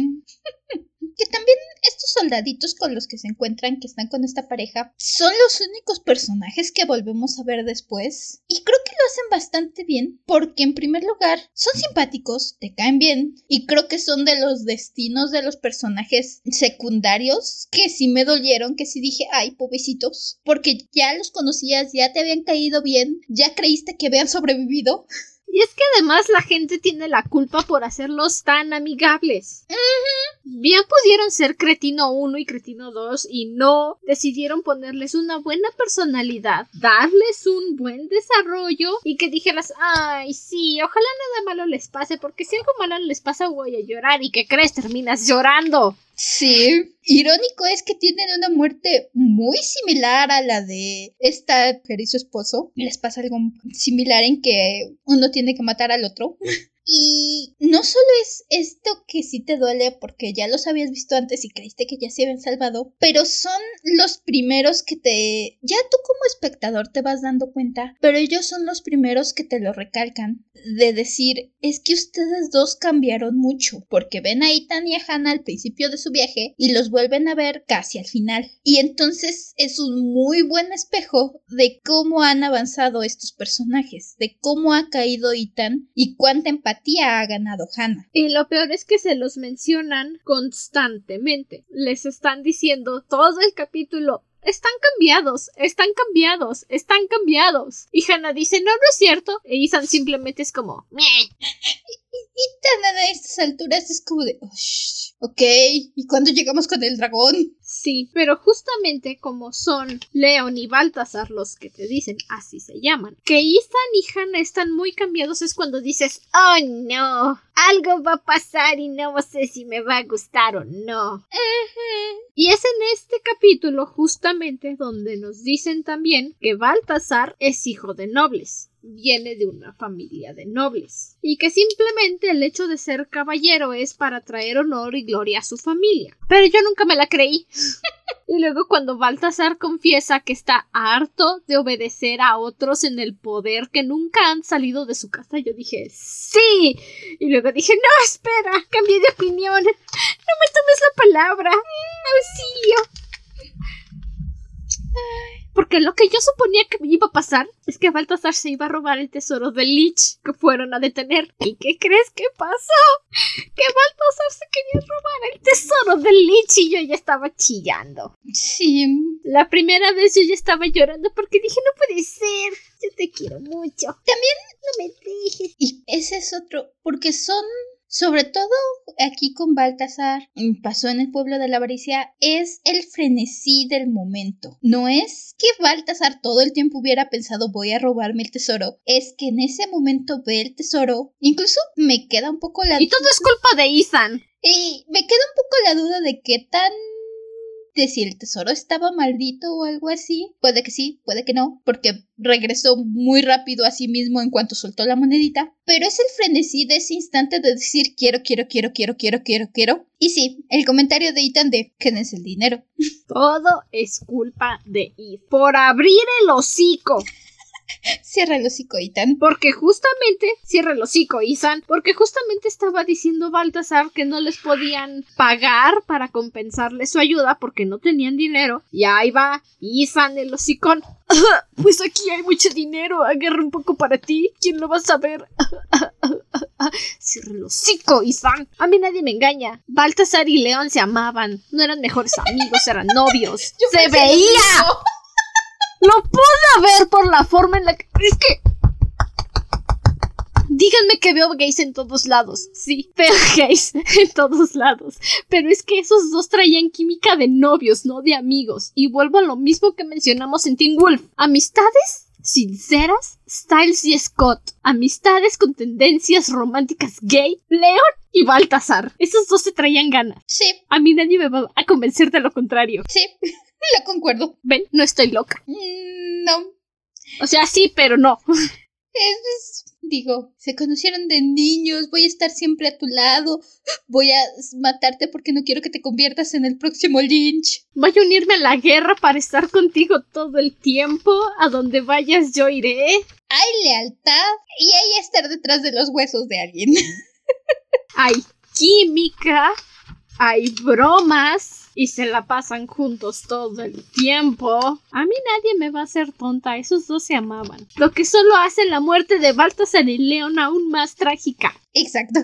Que también estos soldaditos con los que se encuentran, que están con esta pareja, son los únicos personajes que volvemos a ver después. Y creo que lo hacen bastante bien, porque en primer lugar son simpáticos, te caen bien, y creo que son de los destinos de los personajes secundarios que sí me dolieron, que sí dije, ay, pobrecitos, porque ya los conocías, ya te habían caído bien, ya creíste que habían sobrevivido. Y es que además la gente tiene la culpa por hacerlos tan amigables. Bien pudieron ser Cretino 1 y Cretino 2 y no decidieron ponerles una buena personalidad, darles un buen desarrollo y que dijeras, ay, sí, ojalá nada malo les pase, porque si algo malo les pasa voy a llorar y que crees terminas llorando. Sí. Irónico es que tienen una muerte muy similar a la de esta mujer y su esposo. Les pasa algo similar en que uno tiene que matar al otro. Y no solo es esto que sí te duele porque ya los habías visto antes y creíste que ya se habían salvado, pero son los primeros que te... Ya tú como espectador te vas dando cuenta, pero ellos son los primeros que te lo recalcan de decir, es que ustedes dos cambiaron mucho, porque ven a Ethan y a Hannah al principio de su viaje y los vuelven a ver casi al final. Y entonces es un muy buen espejo de cómo han avanzado estos personajes, de cómo ha caído Ethan y cuánta empatía ha ganado Hannah. Y lo peor es que se los mencionan constantemente. Les están diciendo todo el capítulo. Están cambiados, están cambiados, están cambiados. Y Hannah dice, no, no es cierto. E Ethan simplemente es como. Y, tan a estas alturas es como de, ok, ¿y cuándo llegamos con el dragón? Sí, pero justamente como son Leon y Baltasar los que te dicen, así se llaman, que Ethan y Hannah están muy cambiados es cuando dices, oh no, algo va a pasar y no sé si me va a gustar o no. Y es en este capítulo justamente donde nos dicen también que Baltasar es hijo de nobles viene de una familia de nobles y que simplemente el hecho de ser caballero es para traer honor y gloria a su familia. Pero yo nunca me la creí. y luego cuando Baltasar confiesa que está harto de obedecer a otros en el poder que nunca han salido de su casa, yo dije sí. Y luego dije no, espera, cambié de opinión. No me tomes la palabra. Auxilio. Porque lo que yo suponía que iba a pasar es que Baltasar se iba a robar el tesoro del Lich que fueron a detener. ¿Y qué crees que pasó? Que Baltasar se quería robar el tesoro del Lich y yo ya estaba chillando. Sí. La primera vez yo ya estaba llorando porque dije, no puede ser. Yo te quiero mucho. También no me dejes. Y ese es otro, porque son sobre todo aquí con Baltasar, pasó en el pueblo de la avaricia, es el frenesí del momento. No es que Baltasar todo el tiempo hubiera pensado voy a robarme el tesoro, es que en ese momento ve el tesoro. Incluso me queda un poco la... Y todo es culpa de Ethan. Y me queda un poco la duda de qué tan de si el tesoro estaba maldito o algo así. Puede que sí, puede que no, porque regresó muy rápido a sí mismo en cuanto soltó la monedita. Pero es el frenesí de ese instante de decir quiero, quiero, quiero, quiero, quiero, quiero, quiero. Y sí, el comentario de Ethan de quédense el dinero. Todo es culpa de Ethan. Por abrir el hocico. Cierra el hocico, Ethan. Porque justamente, cierra el hocico, Ethan, porque justamente estaba diciendo Baltasar que no les podían pagar para compensarle su ayuda porque no tenían dinero. Y ahí va, Ethan el hocicón. pues aquí hay mucho dinero, agarra un poco para ti, ¿quién lo va a saber? Cierra el hocico, Ethan. A mí nadie me engaña. Baltasar y León se amaban, no eran mejores amigos, eran novios. ¡Se veía! Lo pude ver por la forma en la que. Es que. Díganme que veo gays en todos lados. Sí, veo gays en todos lados. Pero es que esos dos traían química de novios, no de amigos. Y vuelvo a lo mismo que mencionamos en Teen Wolf. Amistades sinceras, Styles y Scott. Amistades con tendencias románticas gay, Leon y Baltasar. Esos dos se traían ganas. Sí. A mí nadie me va a convencer de lo contrario. Sí, lo concuerdo. Ven, no estoy loca. Mm, no. O sea, sí, pero no. Es, digo, se conocieron de niños, voy a estar siempre a tu lado, voy a matarte porque no quiero que te conviertas en el próximo Lynch. Voy a unirme a la guerra para estar contigo todo el tiempo. A donde vayas yo iré. Hay lealtad y hay estar detrás de los huesos de alguien. Hay química, hay bromas y se la pasan juntos todo el tiempo. A mí nadie me va a hacer tonta, esos dos se amaban. Lo que solo hace la muerte de Baltasar y Leon aún más trágica. Exacto.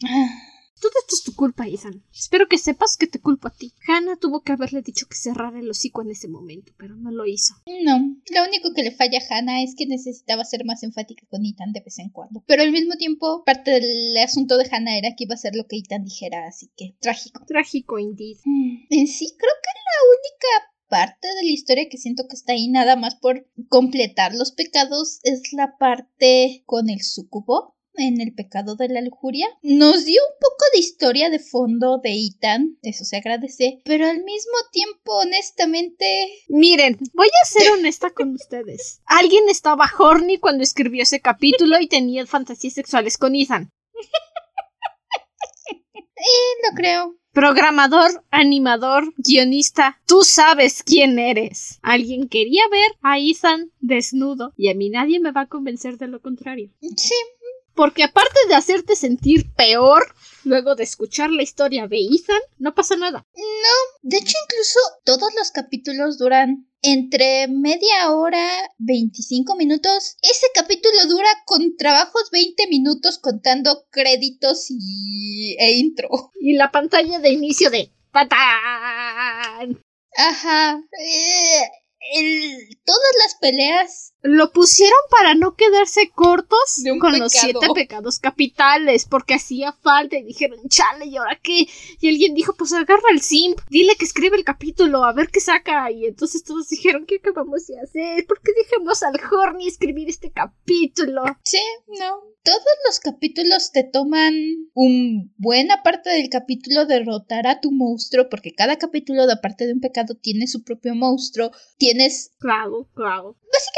Todo esto es tu culpa, Ethan. Espero que sepas que te culpo a ti. Hannah tuvo que haberle dicho que cerrara el hocico en ese momento, pero no lo hizo. No, lo único que le falla a Hannah es que necesitaba ser más enfática con Ethan de vez en cuando. Pero al mismo tiempo, parte del asunto de Hannah era que iba a hacer lo que Ethan dijera, así que trágico. Trágico, indeed. Mm, En sí, creo que la única parte de la historia que siento que está ahí nada más por completar los pecados es la parte con el sucubo en el pecado de la lujuria. Nos dio un poco de historia de fondo de Ethan, eso se agradece, pero al mismo tiempo, honestamente, Miren, voy a ser honesta con ustedes. Alguien estaba horny cuando escribió ese capítulo y tenía fantasías sexuales con Ethan. no creo. Programador, animador, guionista, tú sabes quién eres. Alguien quería ver a Ethan desnudo y a mí nadie me va a convencer de lo contrario. Sí, Porque aparte de hacerte sentir peor luego de escuchar la historia de Ethan, no pasa nada. de hecho incluso todos los capítulos duran entre media hora, 25 minutos. Ese capítulo dura con trabajos 20 minutos contando créditos y e intro. Y la pantalla de inicio de ¡Patán! Ajá. Eh, el- todas las peleas. Lo pusieron para no quedarse cortos De un con los siete pecados capitales, porque hacía falta y dijeron, chale, ¿y ahora qué? Y alguien dijo, pues agarra al simp, dile que escribe el capítulo, a ver qué saca. Y entonces todos dijeron, ¿qué acabamos de hacer? ¿Por qué dejamos al Horny escribir este capítulo? Sí, no. Todos los capítulos te toman un buena parte del capítulo derrotar a tu monstruo, porque cada capítulo, de aparte de un pecado, tiene su propio monstruo. Tienes Claro, claro. Básicamente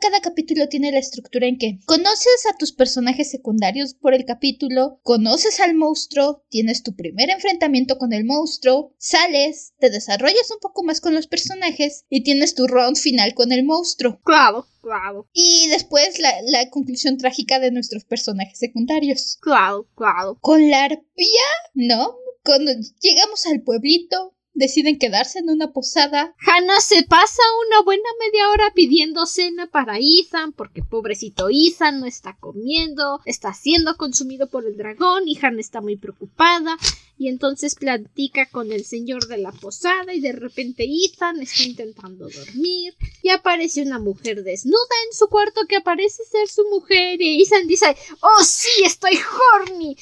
cada capítulo tiene la estructura en que conoces a tus personajes secundarios por el capítulo, conoces al monstruo, tienes tu primer enfrentamiento con el monstruo, sales, te desarrollas un poco más con los personajes y tienes tu round final con el monstruo. Claro, claro, Y después la, la conclusión trágica de nuestros personajes secundarios. claro, claro. Con la arpía, ¿no? Cuando llegamos al pueblito, deciden quedarse en una posada. Hannah se pasa una buena media hora pidiendo cena para Ethan, porque pobrecito Ethan no está comiendo, está siendo consumido por el dragón y Hannah está muy preocupada. Y entonces platica con el señor de la posada y de repente Ethan está intentando dormir y aparece una mujer desnuda en su cuarto que parece ser su mujer y Ethan dice, oh sí, estoy horny.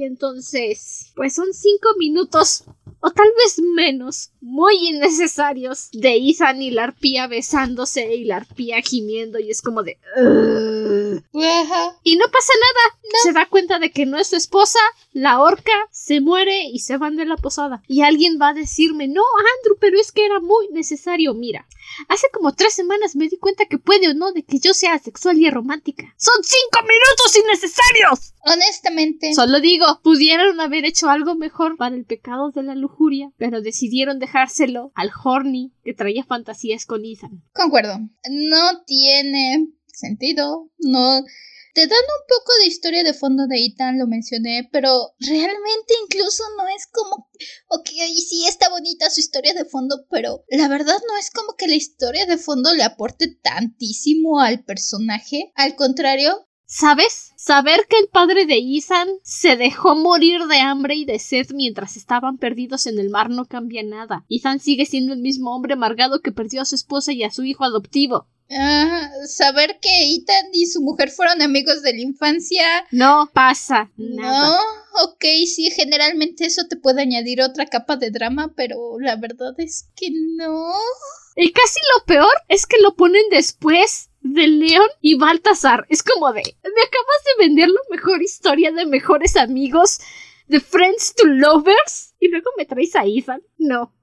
Y entonces, pues son cinco minutos o tal vez menos, muy innecesarios, de Ethan y la arpía besándose y la arpía gimiendo y es como de... Y no pasa nada. Se da cuenta de que no es su esposa, la horca, se muere y se van de la posada. Y alguien va a decirme, no, Andrew, pero es que era muy necesario. Mira, hace como tres semanas me di cuenta que puede o no de que yo sea sexual y romántica. ¡Son cinco minutos innecesarios! Honestamente, Solo digo, pudieron haber hecho algo mejor para el pecado de la lujuria, pero decidieron dejárselo al Horny que traía fantasías con Ethan. Concuerdo. No tiene sentido. No. Te dan un poco de historia de fondo de Ethan, lo mencioné, pero realmente incluso no es como. Ok, sí está bonita su historia de fondo, pero la verdad no es como que la historia de fondo le aporte tantísimo al personaje. Al contrario, ¿Sabes? Saber que el padre de Ethan se dejó morir de hambre y de sed mientras estaban perdidos en el mar no cambia nada. Ethan sigue siendo el mismo hombre amargado que perdió a su esposa y a su hijo adoptivo. Ah, saber que Ethan y su mujer fueron amigos de la infancia. No pasa nada. No, ok, sí, generalmente eso te puede añadir otra capa de drama, pero la verdad es que no. Y casi lo peor es que lo ponen después de Leon y Baltasar. Es como de, me acabas de vender la mejor historia de mejores amigos de Friends to Lovers y luego me traes a Ethan. No.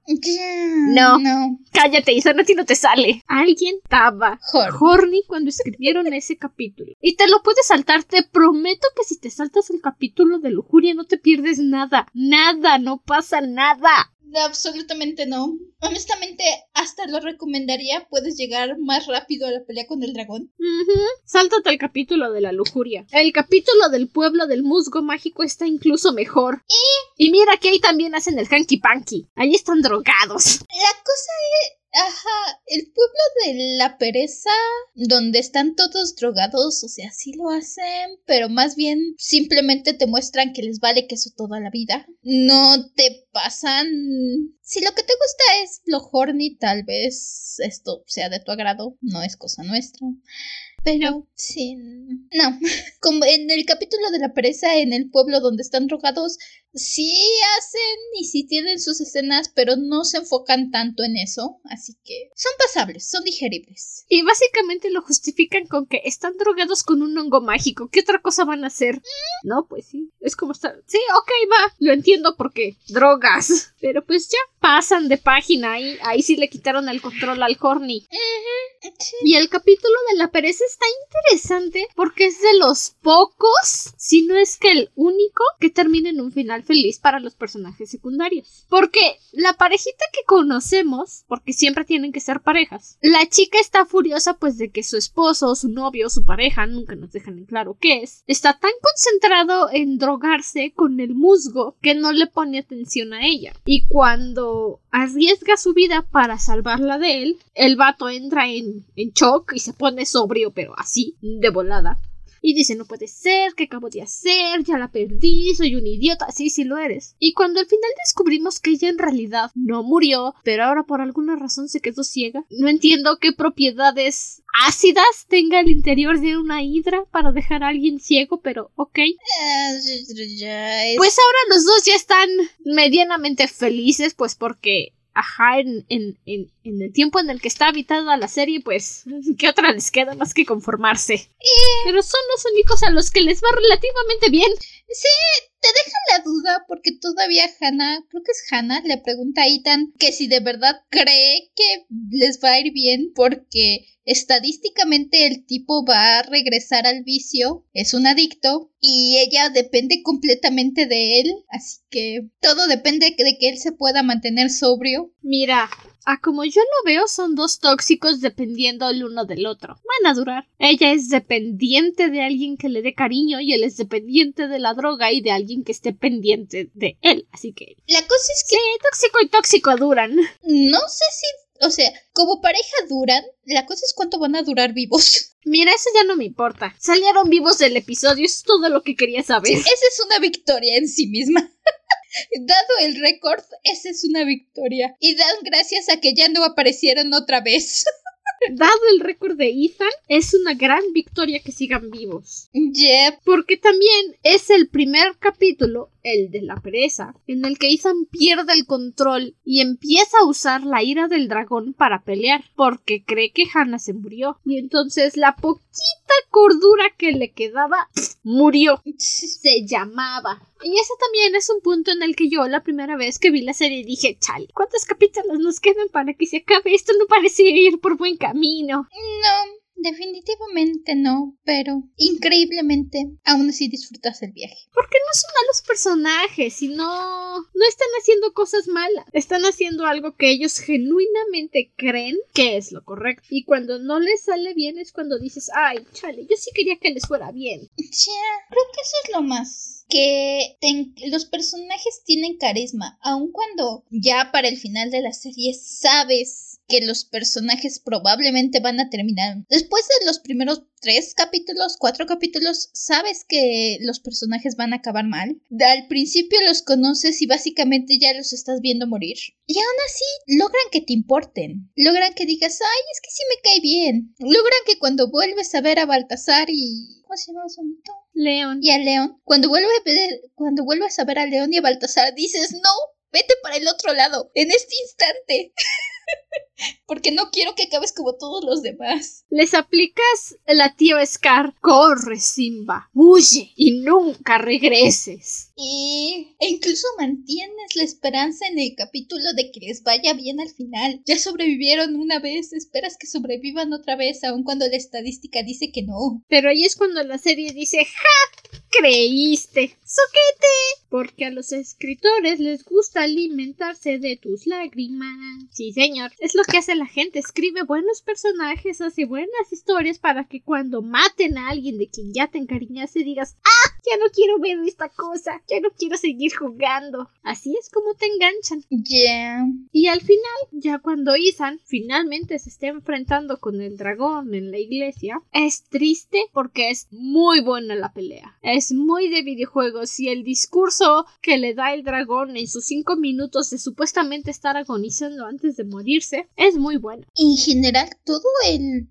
No. No. Cállate, Ethan, a ti no te sale. Alguien estaba Hor- horny cuando escribieron ese capítulo. Y te lo puedes saltar, te prometo que si te saltas el capítulo de lujuria no te pierdes nada. Nada, no pasa nada. Absolutamente no. Honestamente, hasta lo recomendaría. Puedes llegar más rápido a la pelea con el dragón. Ujú. Sáltate el capítulo de la lujuria. El capítulo del pueblo del musgo mágico está incluso mejor. Y mira que ahí también hacen el hanky panky. Ahí están drogados. La cosa es. Ajá, el pueblo de la pereza, donde están todos drogados, o sea, sí lo hacen, pero más bien simplemente te muestran que les vale queso toda la vida. No te pasan. Si lo que te gusta es lo horny, tal vez esto sea de tu agrado, no es cosa nuestra. Pero sí, no. Como en el capítulo de la pereza en el pueblo donde están drogados, sí hacen y sí tienen sus escenas, pero no se enfocan tanto en eso, así que son pasables, son digeribles. Y básicamente lo justifican con que están drogados con un hongo mágico. ¿Qué otra cosa van a hacer? No, pues sí. Es como estar. Sí, ok, va. Lo entiendo porque drogas. Pero pues ya pasan de página. Ahí, ahí sí le quitaron el control al Horny. Sí. Y el capítulo de la pereza está interesante porque es de los pocos, si no es que el único, que termina en un final feliz para los personajes secundarios. Porque la parejita que conocemos, porque siempre tienen que ser parejas, la chica está furiosa pues de que su esposo, su novio, su pareja, nunca nos dejan en claro qué es, está tan concentrado en drogarse con el musgo que no le pone atención a ella. Y cuando arriesga su vida para salvarla de él, el vato entra en, en shock y se pone sobrio, pero así, de volada. Y dice, no puede ser, ¿qué acabo de hacer? Ya la perdí, soy un idiota. Sí, sí lo eres. Y cuando al final descubrimos que ella en realidad no murió, pero ahora por alguna razón se quedó ciega, no entiendo qué propiedades ácidas tenga el interior de una hidra para dejar a alguien ciego, pero ok. Pues ahora los dos ya están medianamente felices, pues porque, ajá, en, en, en, en el tiempo en el que está habitada la serie, pues, ¿qué otra les queda más que conformarse? Pero son los únicos a los que les va relativamente bien. Te deja la duda porque todavía Hannah, creo que es Hannah, le pregunta a Ethan que si de verdad cree que les va a ir bien porque estadísticamente el tipo va a regresar al vicio, es un adicto y ella depende completamente de él, así que todo depende de que él se pueda mantener sobrio. Mira, a como yo lo veo, son dos tóxicos dependiendo el uno del otro. Van a durar. Ella es dependiente de alguien que le dé cariño y él es dependiente de la droga y de alguien que esté pendiente de él. Así que, La cosa es que sí, tóxico y tóxico duran. no sé si, o sea, como pareja duran, la cosa es cuánto van a durar vivos. Mira, eso ya no me importa. Salieron vivos del episodio, es todo lo que quería saber. Esa es una victoria en sí misma. Dado el récord, esa es una victoria. Y dan gracias a que ya no aparecieron otra vez. Dado el récord de Ethan, es una gran victoria que sigan vivos. Yep. Porque también es el primer capítulo, el de la pereza, en el que Ethan pierde el control y empieza a usar la ira del dragón para pelear, porque cree que Hannah se murió. Y entonces la poquita cordura que le quedaba murió. Se llamaba. Y ese también es un punto en el que yo la primera vez que vi la serie dije, chale, ¿cuántos capítulos nos quedan para que se acabe? Esto no parece ir por buen camino. No, definitivamente no, pero increíblemente aún así disfrutas el viaje. Porque no son malos personajes y no, no están haciendo cosas malas. Están haciendo algo que ellos genuinamente creen que es lo correcto. Y cuando no les sale bien es cuando dices, ay, chale, yo sí quería que les fuera bien. Ya, creo que eso es lo más. Que ten- los personajes tienen carisma, aun cuando ya para el final de la serie sabes que los personajes probablemente van a terminar. Después de los primeros tres capítulos, cuatro capítulos, sabes que los personajes van a acabar mal. Al principio los conoces y básicamente ya los estás viendo morir. Y aún así logran que te importen. Logran que digas, ay, es que sí me cae bien. Logran que cuando vuelves a ver a Baltasar y... ¿Cómo se llama su León. Y a León. Cuando, vuelve a ver, cuando vuelves a ver a León y a Baltasar, dices, no, vete para el otro lado, en este instante. Porque no quiero que acabes como todos los demás. Les aplicas la tío Scar. Corre, Simba. Huye y nunca regreses. Y e incluso mantienes la esperanza en el capítulo de que les vaya bien al final. Ya sobrevivieron una vez, esperas que sobrevivan otra vez, aun cuando la estadística dice que no. Pero ahí es cuando la serie dice, ¡ja! Creíste. ¡Soquete! Porque a los escritores les gusta alimentarse de tus lágrimas. Sí, señor. Es lo que hace la gente. Escribe buenos personajes, hace buenas historias para que cuando maten a alguien de quien ya te encariñaste digas, ¡ah! Ya no quiero ver esta cosa. Ya no quiero seguir jugando. Así es como te enganchan. Yeah. Y al final, ya cuando Ethan finalmente se está enfrentando con el dragón en la iglesia, es triste porque es muy buena la pelea. Es muy de videojuegos y el discurso que le da el dragón en sus cinco minutos de supuestamente estar agonizando antes de morirse es muy bueno. En general, todo el...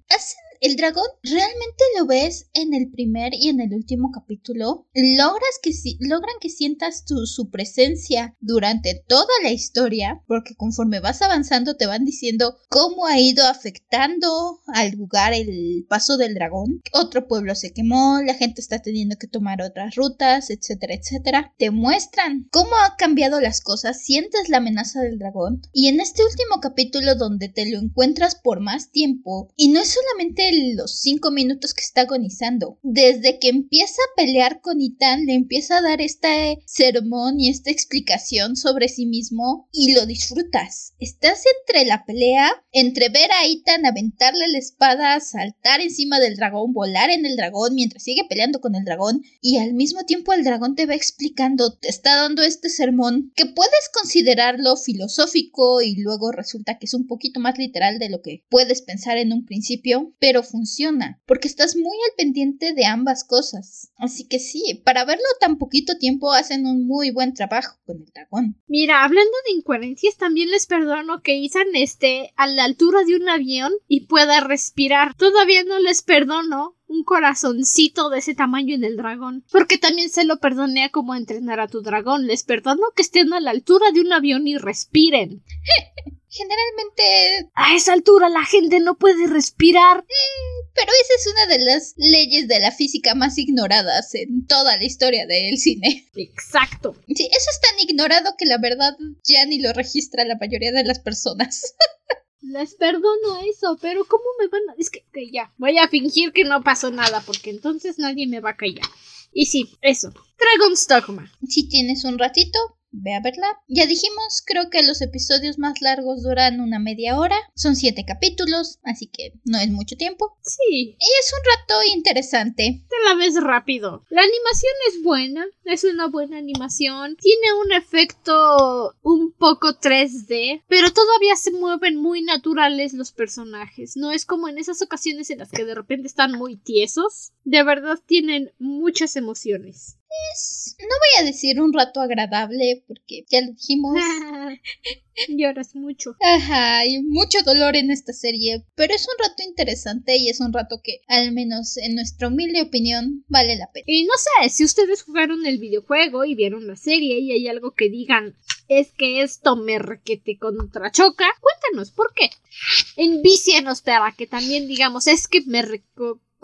el dragón realmente lo ves en el primer y en el último capítulo. Logras que si logran que sientas su presencia durante toda la historia, porque conforme vas avanzando te van diciendo cómo ha ido afectando al lugar el paso del dragón. Otro pueblo se quemó, la gente está teniendo que tomar otras rutas, etcétera, etcétera. Te muestran cómo ha cambiado las cosas, sientes la amenaza del dragón. Y en este último capítulo donde te lo encuentras por más tiempo, y no es solamente los cinco minutos que está agonizando. Desde que empieza a pelear con Itán, le empieza a dar este sermón y esta explicación sobre sí mismo y lo disfrutas. Estás entre la pelea, entre ver a Itán aventarle la espada, saltar encima del dragón, volar en el dragón mientras sigue peleando con el dragón y al mismo tiempo el dragón te va explicando, te está dando este sermón que puedes considerarlo filosófico y luego resulta que es un poquito más literal de lo que puedes pensar en un principio, pero funciona, porque estás muy al pendiente de ambas cosas. Así que sí, para verlo tan poquito tiempo hacen un muy buen trabajo con el dragón. Mira, hablando de incoherencias, también les perdono que Ethan esté a la altura de un avión y pueda respirar. Todavía no les perdono un corazoncito de ese tamaño en el dragón. Porque también se lo perdoné a cómo entrenar a tu dragón. Les perdono que estén a la altura de un avión y respiren. Generalmente... A esa altura la gente no puede respirar. Eh, pero esa es una de las leyes de la física más ignoradas en toda la historia del cine. Exacto. Sí, eso es tan ignorado que la verdad ya ni lo registra la mayoría de las personas. Les perdono eso, pero ¿cómo me van a...? Es que, que ya, voy a fingir que no pasó nada, porque entonces nadie me va a callar. Y sí, eso. Dragon's Dogma. Si tienes un ratito, ve a verla. Ya dijimos, creo que los episodios más largos duran una media hora. Son siete capítulos, así que no es mucho tiempo. Sí. Y es un rato interesante. Te la ves rápido. La animación es buena, es una buena animación. Tiene un efecto un poco 3D, pero todavía se mueven muy naturales los personajes. No es como en esas ocasiones en las que de repente están muy tiesos. De verdad tienen muchas emociones es, no voy a decir un rato agradable, porque ya lo dijimos. Lloras mucho. Ajá, hay mucho dolor en esta serie, pero es un rato interesante y es un rato que, al menos en nuestra humilde opinión, vale la pena. Y no sé, si ustedes jugaron el videojuego y vieron la serie y hay algo que digan, es que esto me requete contrachoca, cuéntanos por qué. Envícianos para que también digamos, es que me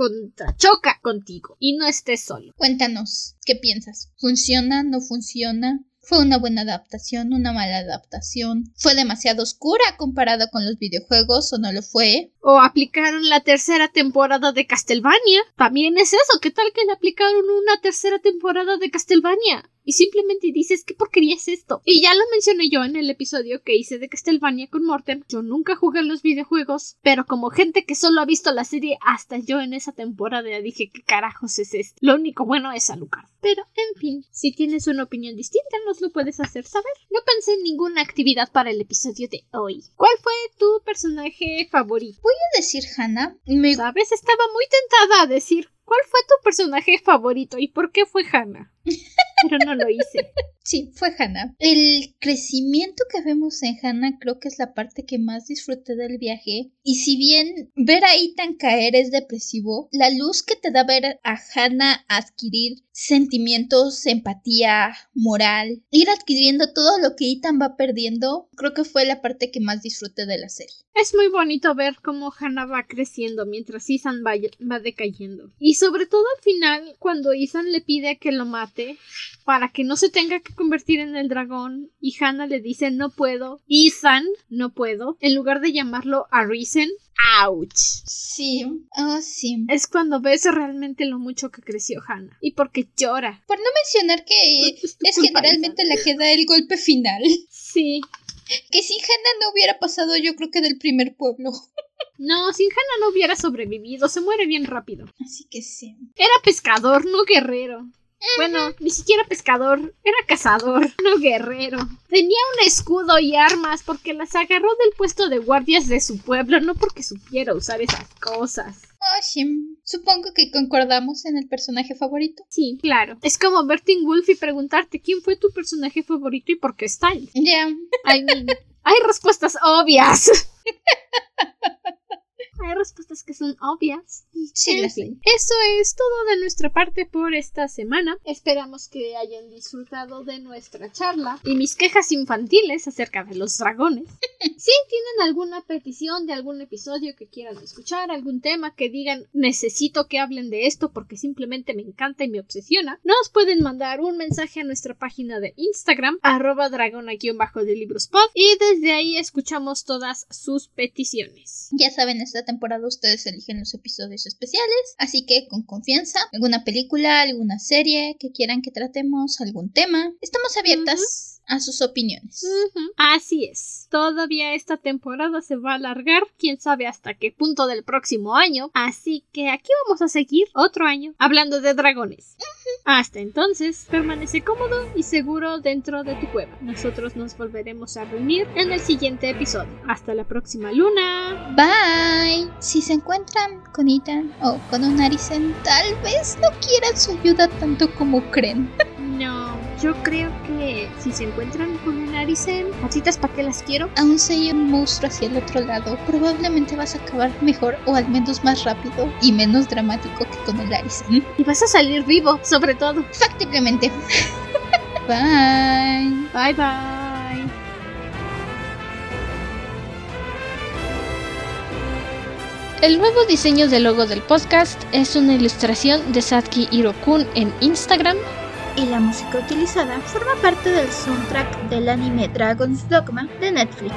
contrachoca contigo y no estés solo. Cuéntanos, ¿qué piensas? ¿Funciona? ¿No funciona? ¿Fue una buena adaptación? ¿Una mala adaptación? ¿Fue demasiado oscura comparada con los videojuegos o no lo fue? O aplicaron la tercera temporada de Castlevania. También es eso. ¿Qué tal que le aplicaron una tercera temporada de Castlevania? Y simplemente dices qué porquería es esto. Y ya lo mencioné yo en el episodio que hice de Castlevania con Morten. Yo nunca jugué los videojuegos, pero como gente que solo ha visto la serie hasta yo en esa temporada dije qué carajos es esto. Lo único bueno es Alucard. Pero, en fin, si tienes una opinión distinta nos lo puedes hacer saber. No pensé en ninguna actividad para el episodio de hoy. ¿Cuál fue tu personaje favorito? Voy a decir Hannah. Me... ¿Sabes? Estaba muy tentada a decir ¿Cuál fue tu personaje favorito y por qué fue Hannah? Pero no lo hice. Sí, fue Hannah. El crecimiento que vemos en Hannah creo que es la parte que más disfruté del viaje. Y si bien ver a Ethan caer es depresivo, la luz que te da ver a Hannah adquirir sentimientos, empatía, moral, ir adquiriendo todo lo que Ethan va perdiendo, creo que fue la parte que más disfruté de la serie. Es muy bonito ver cómo Hannah va creciendo mientras Ethan va, va decayendo. Y sobre todo al final, cuando Ethan le pide que lo mate para que no se tenga que convertir en el dragón y Hannah le dice no puedo, Ethan no puedo, en lugar de llamarlo Arisen, ¡ouch! Sí, oh sí. Es cuando ves realmente lo mucho que creció Hannah y porque llora. Por no mencionar que es generalmente la que da el golpe final. Sí. Que sin Hannah no hubiera pasado yo creo que del primer pueblo. No, sin Hannah no hubiera sobrevivido, se muere bien rápido. Así que sí. Era pescador, no guerrero. Bueno, ni siquiera pescador, era cazador, no guerrero. Tenía un escudo y armas porque las agarró del puesto de guardias de su pueblo, no porque supiera usar esas cosas. Oh. Supongo que concordamos en el personaje favorito. Sí, claro. Es como verte Wolf y preguntarte quién fue tu personaje favorito y por qué Style. Ya. I mean, hay respuestas obvias. Hay respuestas que son obvias. Sí, Eso es todo de nuestra parte por esta semana. Esperamos que hayan disfrutado de nuestra charla y mis quejas infantiles acerca de los dragones. si tienen alguna petición de algún episodio que quieran escuchar, algún tema que digan necesito que hablen de esto porque simplemente me encanta y me obsesiona, nos pueden mandar un mensaje a nuestra página de Instagram, arroba dragona-de librospod, y desde ahí escuchamos todas sus peticiones. Ya saben, esta temporada ustedes eligen los episodios especiales, así que con confianza, alguna película, alguna serie que quieran que tratemos, algún tema, estamos abiertas a sus opiniones. Así es. Todavía esta temporada se va a alargar, quién sabe hasta qué punto del próximo año. Así que aquí vamos a seguir otro año hablando de dragones. Hasta entonces, permanece cómodo y seguro dentro de tu cueva. Nosotros nos volveremos a reunir en el siguiente episodio. Hasta la próxima luna. Bye. Si se encuentran con Ethan o con un Arisen, tal vez no quieran su ayuda tanto como creen. no, yo creo que si se encuentran con un Arisen, patitas para qué las quiero. Aún si hay un monstruo hacia el otro lado, probablemente vas a acabar mejor o al menos más rápido y menos dramático que con el Arisen. Y vas a salir vivo, sobre todo. Factiblemente. bye. Bye bye. El nuevo diseño del logo del podcast es una ilustración de Satki Hirokun en Instagram y la música utilizada forma parte del soundtrack del anime Dragon's Dogma de Netflix.